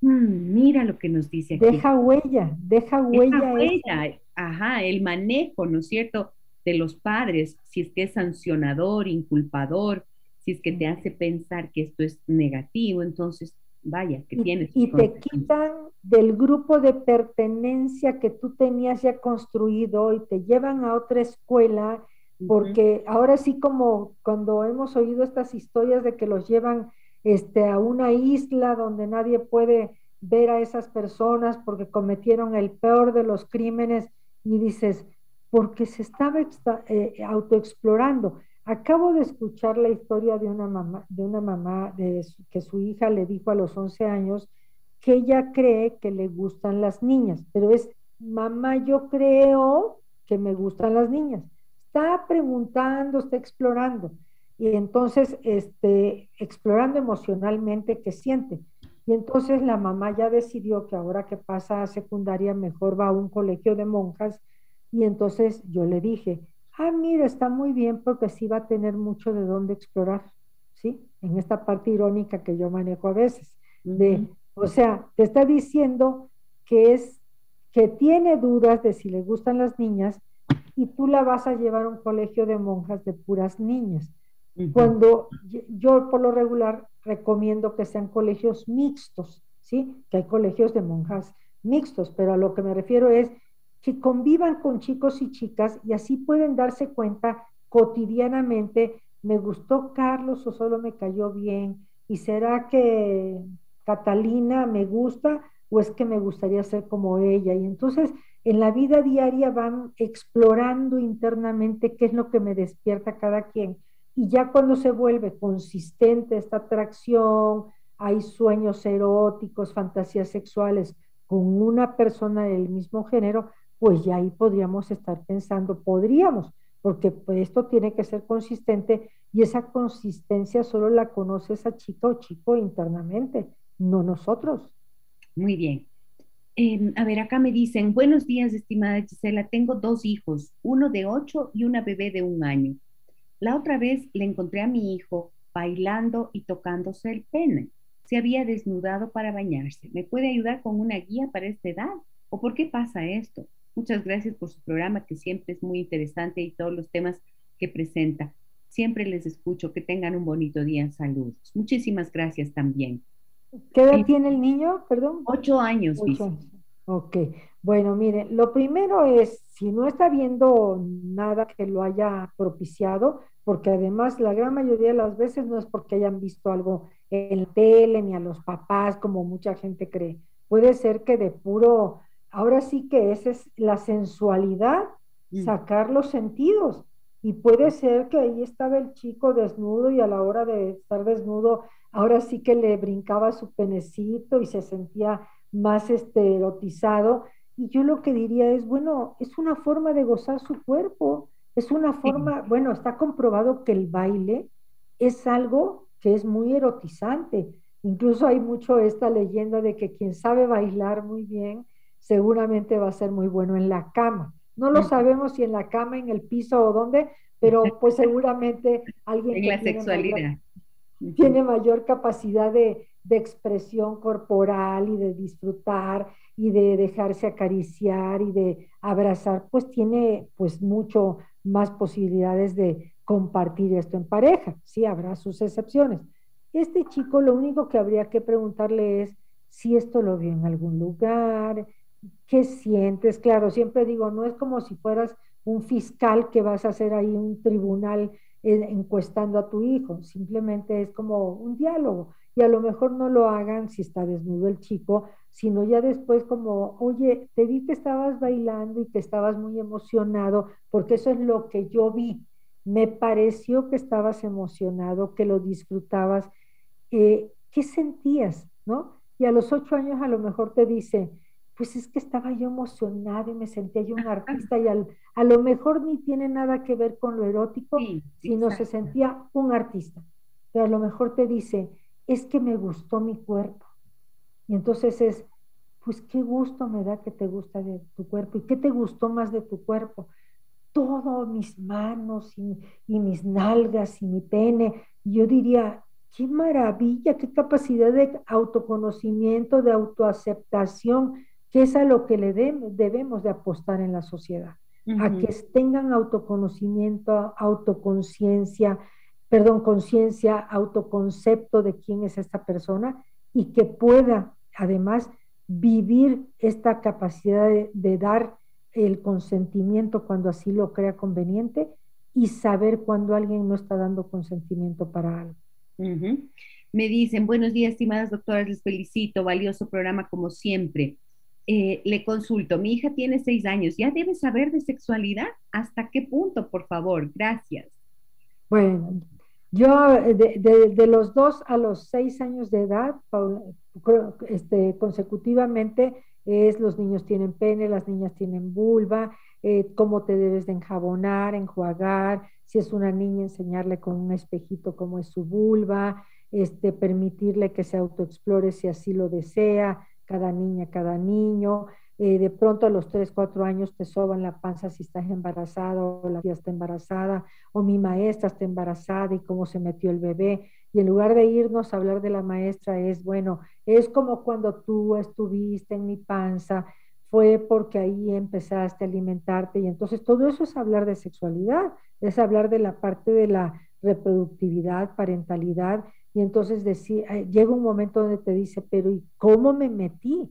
Mm, mira lo que nos dice aquí. Deja huella, deja huella. Deja huella, ajá, el manejo, ¿no es cierto?, de los padres, si es que es sancionador, inculpador, si es que te hace pensar que esto es negativo, entonces, vaya, que tienes. Y te quitan del grupo de pertenencia que tú tenías ya construido y te llevan a otra escuela, porque ahora sí como cuando hemos oído estas historias de que los llevan este, a una isla donde nadie puede ver a esas personas porque cometieron el peor de los crímenes y dices, porque se estaba eh, autoexplorando. Acabo de escuchar la historia de una mamá, de una mamá que su hija le dijo a los 11 años que ella cree que le gustan las niñas, pero es, mamá, yo creo que me gustan las niñas. Está preguntando, está explorando y entonces este, explorando emocionalmente qué siente. Y entonces la mamá ya decidió que ahora que pasa a secundaria mejor va a un colegio de monjas y entonces yo le dije, ah, mira, está muy bien porque sí va a tener mucho de dónde explorar, ¿sí? En esta parte irónica que yo manejo a veces. De, O sea, te está diciendo que es, que tiene dudas de si le gustan las niñas y tú la vas a llevar a un colegio de monjas de puras niñas. Cuando yo por lo regular recomiendo que sean colegios mixtos, ¿sí? Que hay colegios de monjas mixtos, pero a lo que me refiero es que convivan con chicos y chicas y así pueden darse cuenta cotidianamente, me gustó Carlos o solo me cayó bien, y será que Catalina me gusta o es que me gustaría ser como ella. Y entonces en la vida diaria van explorando internamente qué es lo que me despierta cada quien y ya cuando se vuelve consistente esta atracción, hay sueños eróticos, fantasías sexuales con una persona del mismo género, pues ya ahí podríamos estar pensando, podríamos, porque pues esto tiene que ser consistente y esa consistencia solo la conoce esa chica o chico internamente, no nosotros. Muy bien. Em, a ver, acá me dicen, buenos días, estimada Gisela, tengo dos hijos, uno de ocho y una bebé de un año. La otra vez le encontré a mi hijo bailando y tocándose el pene. Se había desnudado para bañarse. ¿Me puede ayudar con una guía para esta edad? ¿O por qué pasa esto? Muchas gracias por su programa que siempre es muy interesante y todos los temas que presenta. Siempre les escucho. Que tengan un bonito día. Saludos. Muchísimas gracias también. ¿Qué edad tiene el niño? Perdón. Ocho años. Ocho Ok. Bueno, miren, lo primero es, si no está viendo nada que lo haya propiciado, porque además la gran mayoría de las veces no es porque hayan visto algo en la tele ni a los papás como mucha gente cree. Puede ser que de puro, ahora sí que esa es la sensualidad, mm. sacar los sentidos. Y puede ser que ahí estaba el chico desnudo y a la hora de estar desnudo, ahora sí que le brincaba su penecito y se sentía más este, erotizado. Y yo lo que diría es, bueno, es una forma de gozar su cuerpo es una forma, bueno, está comprobado que el baile es algo que es muy erotizante. Incluso hay mucho esta leyenda de que quien sabe bailar muy bien seguramente va a ser muy bueno en la cama. No lo sabemos si en la cama, en el piso o dónde, pero pues seguramente alguien en la sexualidad tiene mayor capacidad de, de expresión corporal y de disfrutar y de dejarse acariciar y de abrazar, pues tiene pues mucho más posibilidades de compartir esto en pareja. Sí, habrá sus excepciones. Este chico lo único que habría que preguntarle es si esto lo vio en algún lugar, qué sientes. Claro, siempre digo, no es como si fueras un fiscal que vas a hacer ahí un tribunal encuestando a tu hijo, simplemente es como un diálogo y a lo mejor no lo hagan si está desnudo el chico, sino ya después como, oye, te vi que estabas bailando y que estabas muy emocionado, porque eso es lo que yo vi. Me pareció que estabas emocionado, que lo disfrutabas. Eh, ¿Qué sentías? ¿No? Y a los ocho años a lo mejor te dice, pues es que estaba yo emocionada y me sentía yo un artista y a lo mejor ni tiene nada que ver con lo erótico, sino se sentía un artista. Pero a lo mejor te dice, es que me gustó mi cuerpo. Y entonces es, pues qué gusto me da que te gusta de tu cuerpo y qué te gustó más de tu cuerpo. Todo, mis manos y, y mis nalgas y mi pene. Yo diría, qué maravilla, qué capacidad de autoconocimiento, de autoaceptación que es a lo que le debemos de apostar en la sociedad, a que tengan autoconocimiento, autoconciencia, perdón, conciencia, autoconcepto de quién es esta persona y que pueda además vivir esta capacidad de, dar el consentimiento cuando así lo crea conveniente y saber cuando alguien no está dando consentimiento para algo. Me dicen, buenos días, estimadas doctoras, les felicito, valioso programa como siempre. Eh, le consulto, mi hija tiene seis años, ¿ya debe saber de sexualidad? ¿Hasta qué punto, por favor? Gracias. Bueno, yo eh, de, los dos a los seis años de edad, este, consecutivamente, es los niños tienen pene, las niñas tienen vulva, eh, cómo te debes de enjabonar, enjuagar, si es una niña, enseñarle con un espejito cómo es su vulva, este, permitirle que se autoexplore si así lo desea, cada niña, cada niño. Eh, de pronto a los 3, 4 años te soban la panza si estás embarazada o la tía está embarazada o mi maestra está embarazada y cómo se metió el bebé. Y en lugar de irnos a hablar de la maestra es, bueno, es como cuando tú estuviste en mi panza, fue porque ahí empezaste a alimentarte y entonces todo eso es hablar de sexualidad, es hablar de la parte de la reproductividad, parentalidad y entonces decía, llega un momento donde te dice, pero ¿y cómo me metí?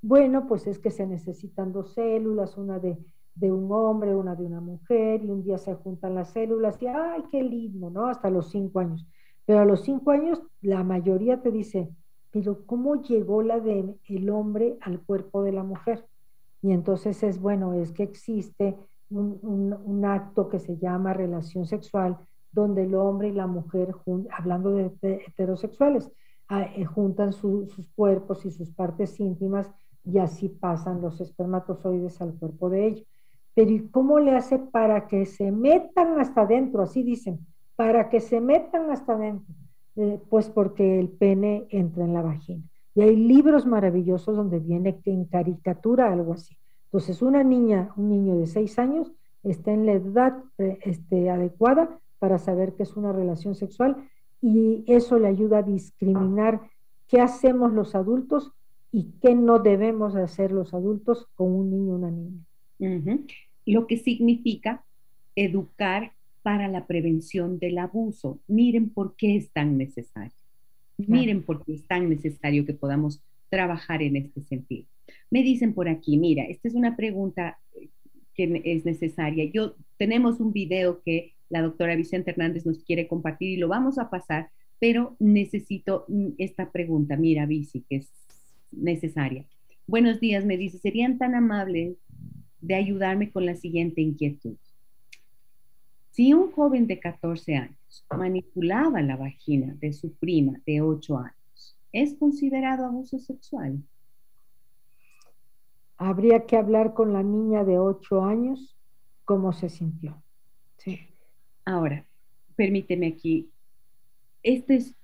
Bueno, pues es que se necesitan dos células, una de, de un hombre, una de una mujer, y un día se juntan las células y ¡ay, qué lindo! ¿no? Hasta los cinco años. Pero a los cinco años la mayoría te dice, pero ¿cómo llegó la del el hombre al cuerpo de la mujer? Y entonces es bueno, es que existe un, un acto que se llama relación sexual donde el hombre y la mujer, hablando de, heterosexuales, ah, eh, juntan sus cuerpos y sus partes íntimas y así pasan los espermatozoides al cuerpo de ellos. Pero ¿y cómo le hace para que se metan hasta adentro? Así dicen, para que se metan hasta adentro. Eh, pues porque el pene entra en la vagina. Y hay libros maravillosos donde viene que en caricatura algo así. Entonces, una niña, un niño de seis años está en la edad eh, este, adecuada para saber qué es una relación sexual y eso le ayuda a discriminar qué hacemos los adultos y qué no debemos hacer los adultos con un niño o una niña. Lo que significa educar para la prevención del abuso. Miren por qué es tan necesario. Miren por qué es tan necesario que podamos trabajar en este sentido. Me dicen por aquí, mira, esta es una pregunta que es necesaria. Yo tenemos un video que la doctora Vicente Hernández nos quiere compartir y lo vamos a pasar, pero necesito mm, esta pregunta. Mira, Vici, que es necesaria. Buenos días, me dice, ¿serían tan amables de ayudarme con la siguiente inquietud? Si un joven de 14 años manipulaba la vagina de su prima de 8 años, ¿es considerado abuso sexual? Habría que hablar con la niña de 8 años cómo se sintió. Ahora, permíteme aquí. Este es,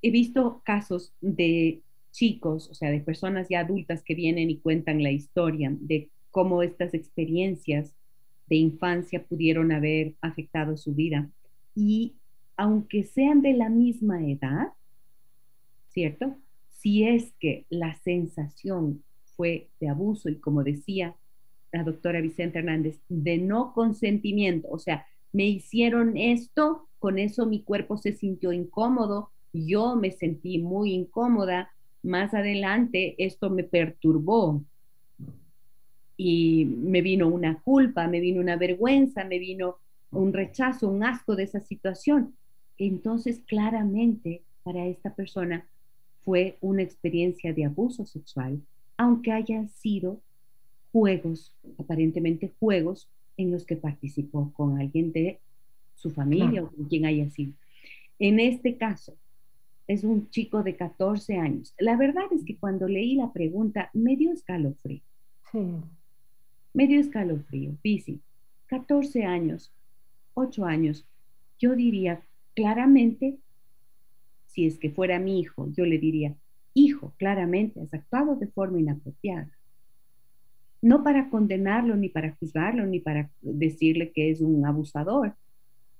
he visto casos de chicos, o sea, de personas ya adultas que vienen y cuentan la historia de cómo estas experiencias de infancia pudieron haber afectado su vida. Y aunque sean de la misma edad, ¿cierto? Si es que la sensación fue de abuso y como decía la doctora Vicente Hernández, de no consentimiento, o sea, me hicieron esto, con eso mi cuerpo se sintió incómodo, yo me sentí muy incómoda, más adelante esto me perturbó y me vino una culpa, me vino una vergüenza, me vino un rechazo, un asco de esa situación. Entonces, claramente, para esta persona fue una experiencia de abuso sexual, aunque hayan sido juegos, aparentemente juegos en los que participó con alguien de su familia o con quien haya sido. En este caso, es un chico de 14 años. La verdad es que cuando leí la pregunta me dio escalofrío. Sí. Me dio escalofrío, bici. 14 años, 8 años. Yo diría claramente, si es que fuera mi hijo, yo le diría, hijo, claramente has actuado de forma inapropiada. No para condenarlo, ni para juzgarlo, ni para decirle que es un abusador.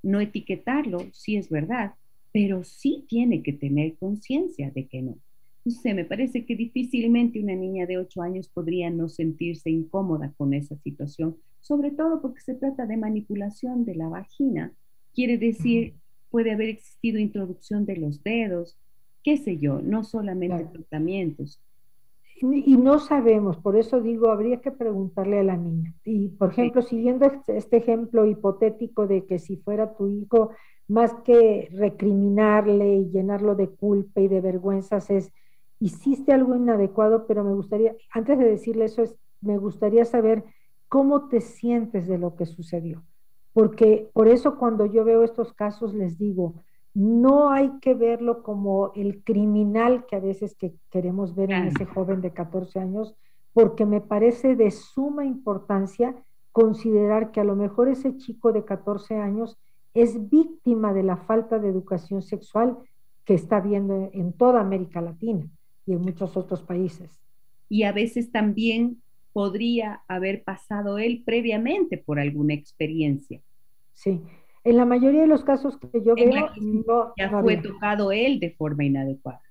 No etiquetarlo, sí es verdad, pero sí tiene que tener conciencia de que no. Sé, me parece que difícilmente una niña de 8 años podría no sentirse incómoda con esa situación, sobre todo porque se trata de manipulación de la vagina. Quiere decir, puede haber existido introducción de los dedos, qué sé yo, no solamente tratamientos. Y no sabemos, por eso digo, habría que preguntarle a la niña. Y, por ejemplo, siguiendo este, este ejemplo hipotético de que si fuera tu hijo, más que recriminarle y llenarlo de culpa y de vergüenzas, es, hiciste algo inadecuado, pero me gustaría, antes de decirle eso, es, me gustaría saber cómo te sientes de lo que sucedió. Porque por eso cuando yo veo estos casos les digo, no hay que verlo como el criminal que a veces que queremos ver en ese joven de 14 años, porque me parece de suma importancia considerar que a lo mejor ese chico de 14 años es víctima de la falta de educación sexual que está viendo en toda América Latina y en muchos otros países. Y a veces también podría haber pasado él previamente por alguna experiencia. Sí, en la mayoría de los casos que yo veo, ya fue tocado él de forma inadecuada.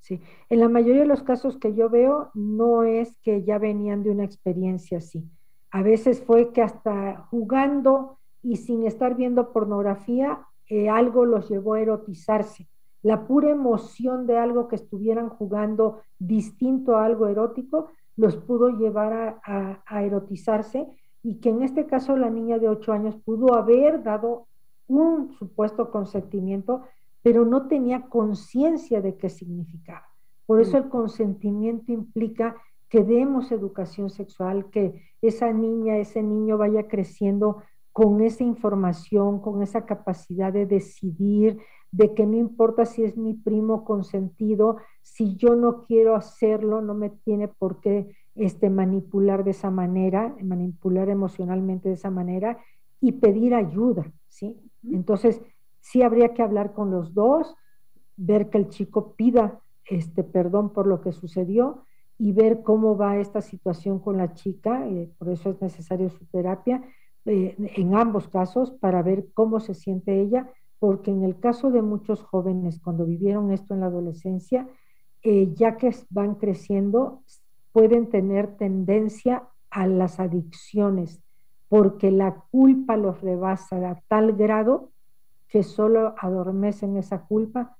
Sí, en la mayoría de los casos que yo veo, no es que ya venían de una experiencia así. A veces fue que hasta jugando y sin estar viendo pornografía, eh, algo los llevó a erotizarse. La pura emoción de algo que estuvieran jugando distinto a algo erótico los pudo llevar a erotizarse y que en este caso la niña de 8 años pudo haber dado un supuesto consentimiento, pero no tenía conciencia de qué significaba. Por eso el consentimiento implica que demos educación sexual, que esa niña, ese niño vaya creciendo con esa información, con esa capacidad de decidir, de que no importa si es mi primo consentido, si yo no quiero hacerlo, no me tiene por qué este, manipular de esa manera, manipular emocionalmente de esa manera y pedir ayuda, ¿sí? Entonces, sí habría que hablar con los dos, ver que el chico pida este perdón por lo que sucedió y ver cómo va esta situación con la chica, eh, por eso es necesario su terapia, eh, en ambos casos, para ver cómo se siente ella, porque en el caso de muchos jóvenes, cuando vivieron esto en la adolescencia, eh, ya que van creciendo, pueden tener tendencia a las adicciones, porque la culpa los rebasa a tal grado que solo adormecen esa culpa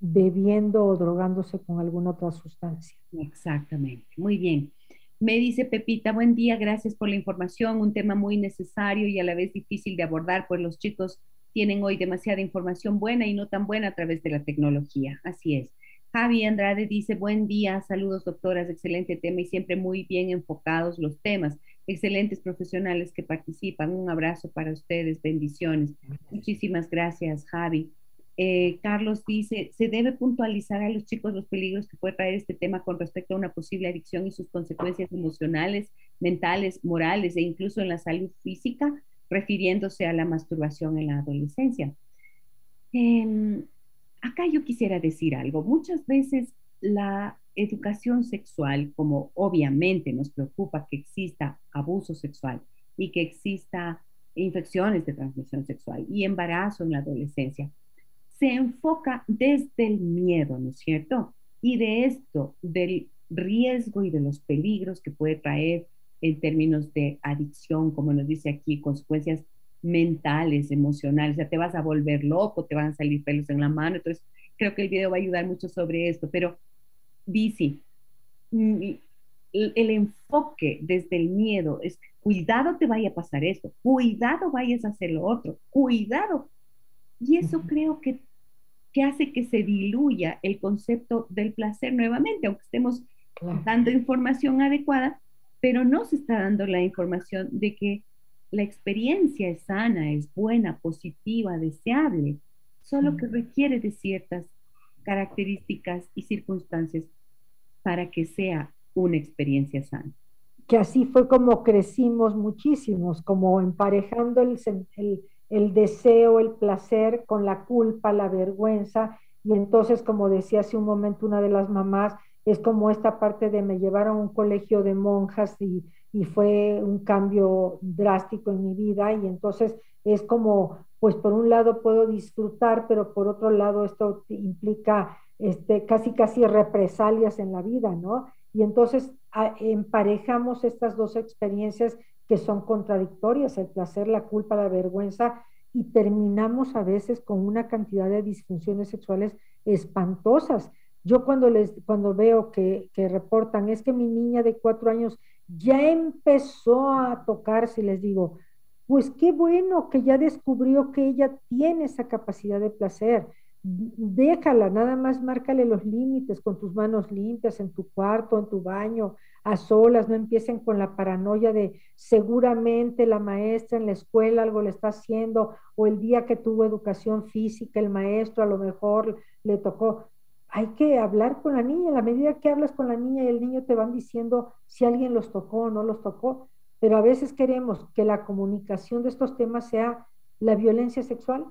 bebiendo o drogándose con alguna otra sustancia. Exactamente, muy bien. Me dice Pepita, buen día, gracias por la información, un tema muy necesario y a la vez difícil de abordar, pues los chicos tienen hoy demasiada información buena y no tan buena a través de la tecnología. Así es. Javi Andrade dice, buen día, saludos doctoras, excelente tema y siempre muy bien enfocados los temas, excelentes profesionales que participan. Un abrazo para ustedes, bendiciones. Muchísimas gracias, Javi. Eh, Carlos dice, ¿se debe puntualizar a los chicos los peligros que puede traer este tema con respecto a una posible adicción y sus consecuencias emocionales, mentales, morales e incluso en la salud física, refiriéndose a la masturbación en la adolescencia? Eh, acá yo quisiera decir algo. Muchas veces la educación sexual, como obviamente nos preocupa que exista abuso sexual y que exista infecciones de transmisión sexual y embarazo en la adolescencia, se enfoca desde el miedo, ¿no es cierto? Y de esto, del riesgo y de los peligros que puede traer en términos de adicción, como nos dice aquí, consecuencias mentales, emocionales, ya te vas a volver loco, te van a salir pelos en la mano, entonces creo que el video va a ayudar mucho sobre esto, pero bici, mm, el enfoque desde el miedo es, cuidado te vaya a pasar esto, cuidado vayas a hacer lo otro, cuidado. Y eso creo que, que hace que se diluya el concepto del placer nuevamente, aunque estemos dando información adecuada, pero no se está dando la información de que la experiencia es sana, es buena, positiva, deseable, solo que requiere de ciertas características y circunstancias para que sea una experiencia sana. Que así fue como crecimos muchísimos, como emparejando el, el, el deseo, el placer con la culpa, la vergüenza. Y entonces, como decía hace un momento una de las mamás, es como esta parte de me llevaron a un colegio de monjas y, y fue un cambio drástico en mi vida y entonces es como, pues por un lado puedo disfrutar, pero por otro lado esto implica este, casi casi represalias en la vida, ¿no? Y entonces emparejamos estas dos experiencias que son contradictorias, el placer, la culpa, la vergüenza, y terminamos a veces con una cantidad de disfunciones sexuales espantosas. Yo cuando, les, cuando veo que reportan, es que mi niña de cuatro años ya empezó a tocarse, les digo, pues qué bueno que ya descubrió que ella tiene esa capacidad de placer. Déjala, nada más márcale los límites con tus manos limpias en tu cuarto, en tu baño, a solas, no empiecen con la paranoia de seguramente la maestra en la escuela algo le está haciendo o el día que tuvo educación física el maestro a lo mejor le tocó hay que hablar con la niña. En la medida que hablas con la niña y el niño te van diciendo si alguien los tocó o no los tocó, pero a veces queremos que la comunicación de estos temas sea la violencia sexual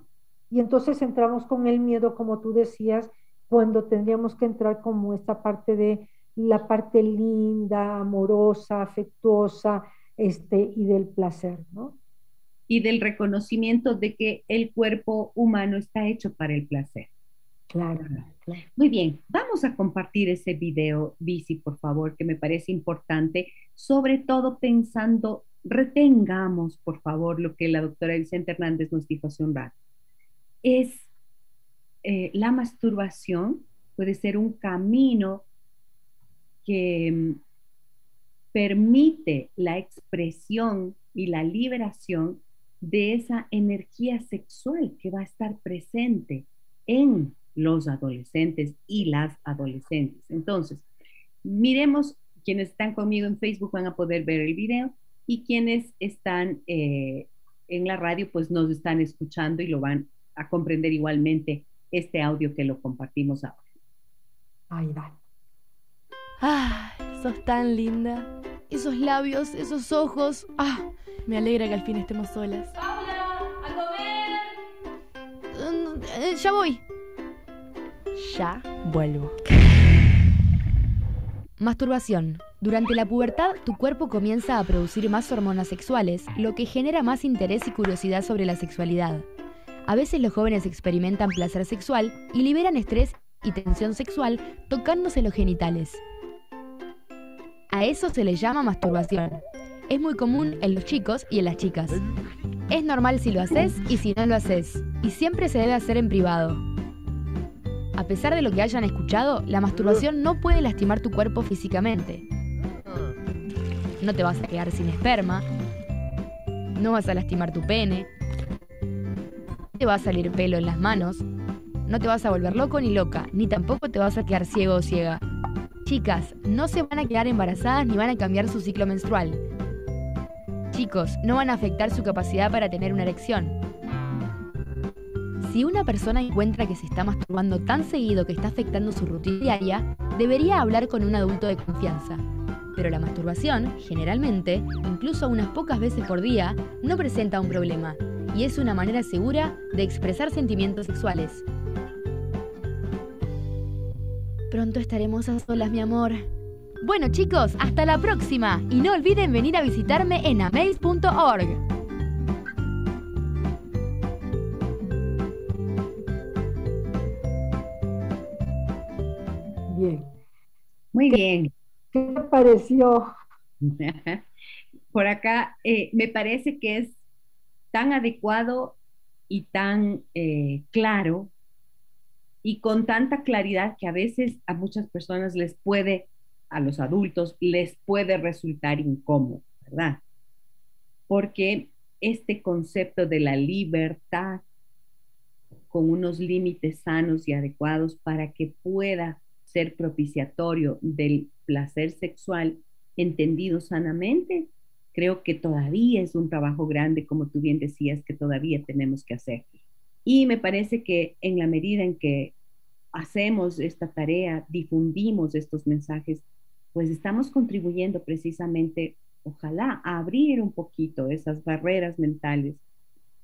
y entonces entramos con el miedo, como tú decías, cuando tendríamos que entrar como esta parte de la parte linda, amorosa, afectuosa, este, y del placer, ¿no? Y del reconocimiento de que el cuerpo humano está hecho para el placer. Claro, Muy bien, vamos a compartir ese video, Bici, por favor, que me parece importante, sobre todo pensando, retengamos, por favor, lo que la doctora Vicente Hernández nos dijo hace un rato. Es eh, la masturbación, puede ser un camino que mm, permite la expresión y la liberación de esa energía sexual que va a estar presente en los adolescentes y las adolescentes. Entonces, miremos, quienes están conmigo en Facebook van a poder ver el video y quienes están eh, en la radio pues nos están escuchando y lo van a comprender igualmente este audio que lo compartimos ahora. Ahí va. Ah, sos tan linda. Esos labios, esos ojos. Ah, me alegra que al fin estemos solas. ¡Paula! ¡A comer! Eh, ya voy. Ya vuelvo. Masturbación. Durante la pubertad, tu cuerpo comienza a producir más hormonas sexuales, lo que genera más interés y curiosidad sobre la sexualidad. A veces los jóvenes experimentan placer sexual y liberan estrés y tensión sexual tocándose los genitales. A eso se le llama masturbación. Es muy común en los chicos y en las chicas. Es normal si lo haces y si no lo haces, y siempre se debe hacer en privado. A pesar de lo que hayan escuchado, la masturbación no puede lastimar tu cuerpo físicamente. No te vas a quedar sin esperma, no vas a lastimar tu pene, no te va a salir pelo en las manos, no te vas a volver loco ni loca, ni tampoco te vas a quedar ciego o ciega. Chicas, no se van a quedar embarazadas ni van a cambiar su ciclo menstrual. Chicos, no van a afectar su capacidad para tener una erección. Si una persona encuentra que se está masturbando tan seguido que está afectando su rutina diaria, debería hablar con un adulto de confianza. Pero la masturbación, generalmente, incluso unas pocas veces por día, no presenta un problema y es una manera segura de expresar sentimientos sexuales. Pronto estaremos a solas, mi amor. Bueno chicos, hasta la próxima y no olviden venir a visitarme en amaze.org. Muy bien. ¿Qué te pareció? Por acá, eh, me parece que es tan adecuado y tan eh, claro y con tanta claridad que a veces a muchas personas les puede, a los adultos, les puede resultar incómodo, ¿verdad? Porque este concepto de la libertad con unos límites sanos y adecuados para que pueda propiciatorio del placer sexual entendido sanamente, creo que todavía es un trabajo grande, como tú bien decías, que todavía tenemos que hacer. Y me parece que en la medida en que hacemos esta tarea, difundimos estos mensajes, pues estamos contribuyendo precisamente, ojalá, a abrir un poquito esas barreras mentales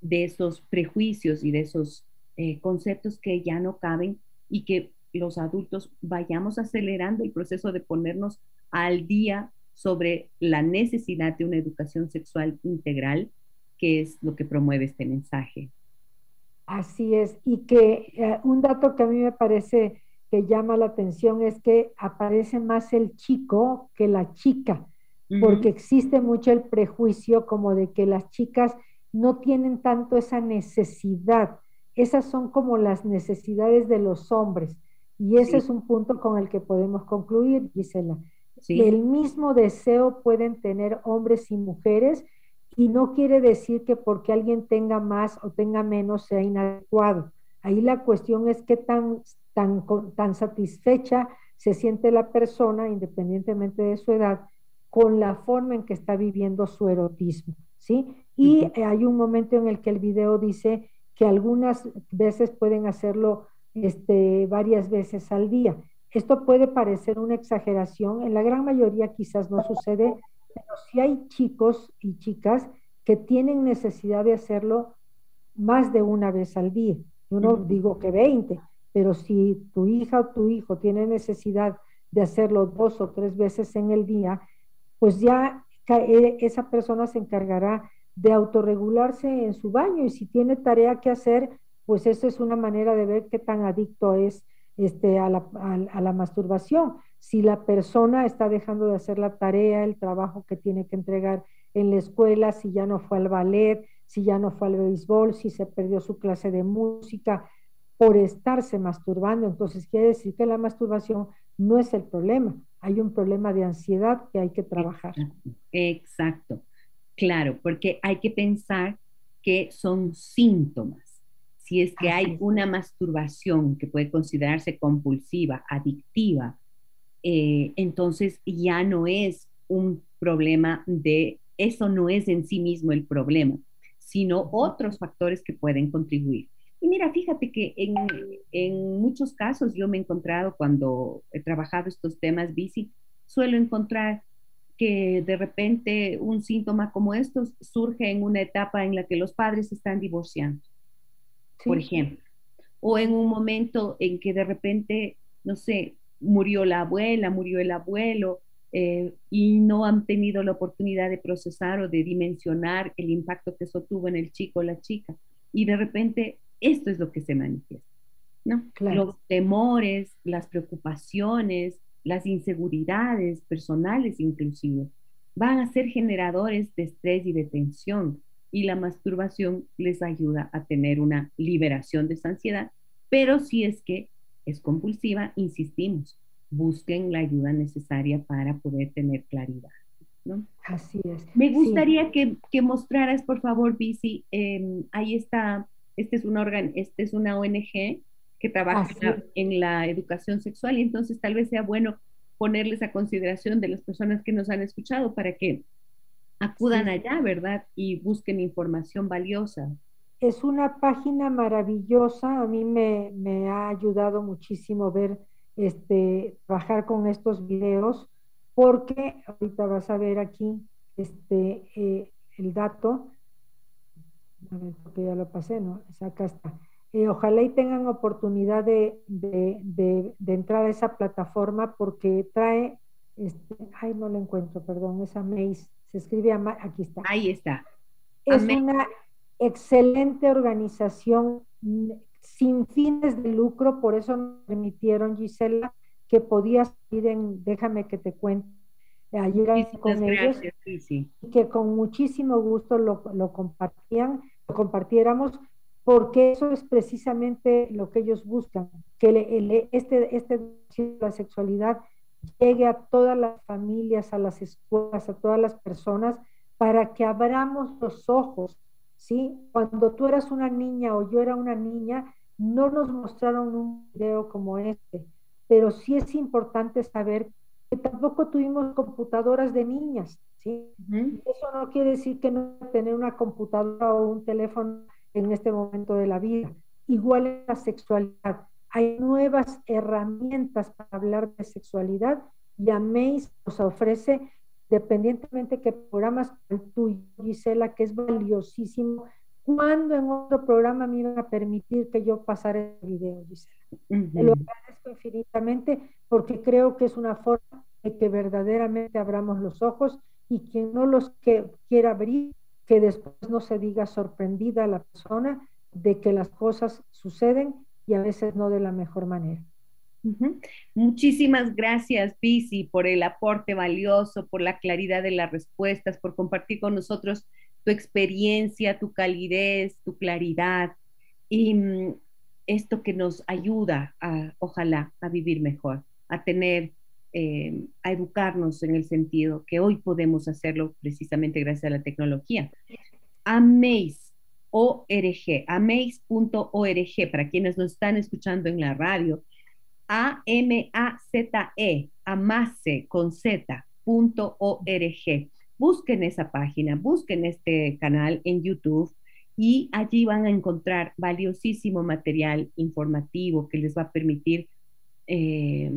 de esos prejuicios y de esos eh, conceptos que ya no caben y que los adultos vayamos acelerando el proceso de ponernos al día sobre la necesidad de una educación sexual integral, que es lo que promueve este mensaje. Así es, y que eh, un dato que a mí me parece que llama la atención es que aparece más el chico que la chica, porque existe mucho el prejuicio como de que las chicas no tienen tanto esa necesidad. Esas son como las necesidades de los hombres. Y ese es un punto con el que podemos concluir, Gisela. El mismo deseo pueden tener hombres y mujeres y no quiere decir que porque alguien tenga más o tenga menos sea inadecuado. Ahí la cuestión es qué tan, tan, tan satisfecha se siente la persona, independientemente de su edad, con la forma en que está viviendo su erotismo, ¿sí? Y hay un momento en el que el video dice que algunas veces pueden hacerlo este, varias veces al día. Esto puede parecer una exageración, en la gran mayoría quizás no sucede, pero sí hay chicos y chicas que tienen necesidad de hacerlo más de una vez al día. Yo no digo que 20, pero si tu hija o tu hijo tiene necesidad de hacerlo dos o tres veces en el día, pues ya e, esa persona se encargará de autorregularse en su baño y si tiene tarea que hacer, pues eso es una manera de ver qué tan adicto es este, a, la, a la masturbación si la persona está dejando de hacer la tarea, el trabajo que tiene que entregar en la escuela, si ya no fue al ballet, si ya no fue al béisbol, si se perdió su clase de música por estarse masturbando. Entonces quiere decir que la masturbación no es el problema, hay un problema de ansiedad que hay que trabajar. Exacto, claro, porque hay que pensar que son síntomas. Si es que hay una masturbación que puede considerarse compulsiva, adictiva, eh, entonces ya no es un problema de, eso no es en sí mismo el problema, sino otros factores que pueden contribuir. Y mira, fíjate que en, en muchos casos yo me he encontrado cuando he trabajado estos temas bici, suelo encontrar que de repente un síntoma como estos surge en una etapa en la que los padres están divorciando, por ejemplo, o en un momento en que de repente, no sé, murió la abuela, murió el abuelo, eh, y no han tenido la oportunidad de procesar o de dimensionar el impacto que eso tuvo en el chico o la chica. Y de repente esto es lo que se manifiesta, ¿no? Los temores, las preocupaciones, las inseguridades personales inclusive, van a ser generadores de estrés y de tensión. Y la masturbación les ayuda a tener una liberación de esa ansiedad, pero si es que es compulsiva, insistimos, busquen la ayuda necesaria para poder tener claridad. ¿no? Así es. Me gustaría que, que, mostraras, por favor, Bici, em, ahí está, este es, una este es una ONG que trabaja en la educación sexual y entonces tal vez sea bueno ponerles a consideración de las personas que nos han escuchado para que acudan allá, ¿verdad? Y busquen información valiosa es una página maravillosa, a mí me, ha ayudado muchísimo ver, este, trabajar con estos videos, porque ahorita vas a ver aquí este, eh, el dato, porque ya lo pasé, ¿no? Acá está. Eh, ojalá y tengan oportunidad de, entrar a esa plataforma porque trae, este, ay, no lo encuentro, perdón, esa Maze, se escribe, aquí está. Ahí está. Es una excelente organización mm, sin fines de lucro, por eso me permitieron, Gisela, que podías ir en, déjame que te cuente, ayer con ellos, y que con muchísimo gusto lo, compartían, lo compartiéramos, porque eso es precisamente lo que ellos buscan, que este, este la sexualidad llegue a todas las familias, a las escuelas, a todas las personas, para que abramos los ojos ¿sí? Cuando tú eras una niña o yo era una niña, no nos mostraron un video como este, pero sí es importante saber que tampoco tuvimos computadoras de niñas, ¿sí? Eso no quiere decir que no tener una computadora o un teléfono en este momento de la vida. Igual en la sexualidad. Hay nuevas herramientas para hablar de sexualidad y AMAZE nos ofrece, dependientemente que programas como el tuyo, Gisela, que es valiosísimo, cuando en otro programa me iban a permitir que yo pasara el video, Gisela. Lo agradezco infinitamente porque creo que es una forma de que verdaderamente abramos los ojos y quien no los que, quiera abrir, que después no se diga sorprendida la persona de que las cosas suceden y a veces no de la mejor manera. Muchísimas gracias, Pisi, por el aporte valioso, por la claridad de las respuestas, por compartir con nosotros tu experiencia, tu calidez, tu claridad y mm, esto que nos ayuda a, ojalá, a vivir mejor, a tener, eh, a educarnos en el sentido que hoy podemos hacerlo precisamente gracias a la tecnología. Amaze, ORG, amaze.org, para quienes nos están escuchando en la radio, A-M-A-Z-E, amase con Z.org. Busquen esa página, busquen este canal en YouTube y allí van a encontrar valiosísimo material informativo que les va a permitir eh,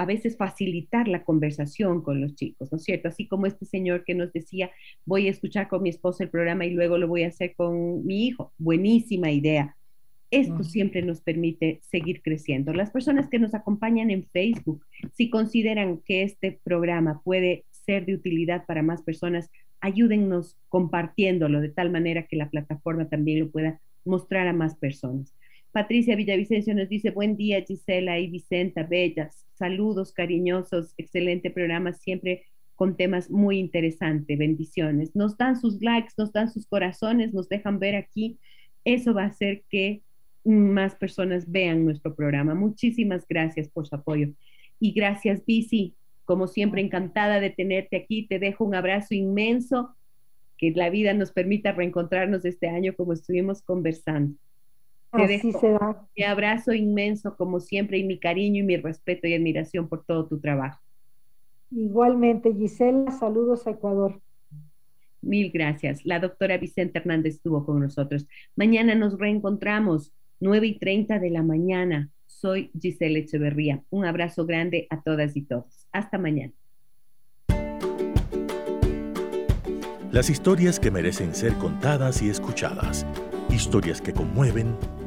a veces facilitar la conversación con los chicos, ¿no es cierto? Así como este señor que nos decía, voy a escuchar con mi esposa el programa y luego lo voy a hacer con mi hijo. Buenísima idea. Esto siempre nos permite seguir creciendo. Las personas que nos acompañan en Facebook, si consideran que este programa puede ser de utilidad para más personas, ayúdennos compartiéndolo de tal manera que la plataforma también lo pueda mostrar a más personas. Patricia Villavicencio nos dice, buen día Gisela y Vicenta, bellas, saludos cariñosos, excelente programa, siempre con temas muy interesantes, bendiciones. Nos dan sus likes, nos dan sus corazones, nos dejan ver aquí. Eso va a hacer que más personas vean nuestro programa. Muchísimas gracias por su apoyo. Y gracias, Bici. Como siempre, encantada de tenerte aquí. Te dejo un abrazo inmenso. Que la vida nos permita reencontrarnos este año como estuvimos conversando. Te Así será. Mi abrazo inmenso, como siempre, y mi cariño y mi respeto y admiración por todo tu trabajo. Igualmente, Gisela, saludos a Ecuador. Mil gracias. La doctora Vicente Hernández estuvo con nosotros. Mañana nos reencontramos, 9 y 30 de la mañana. Soy Gisela Echeverría. Un abrazo grande a todas y todos. Hasta mañana. Las historias que merecen ser contadas y escuchadas. Historias que conmueven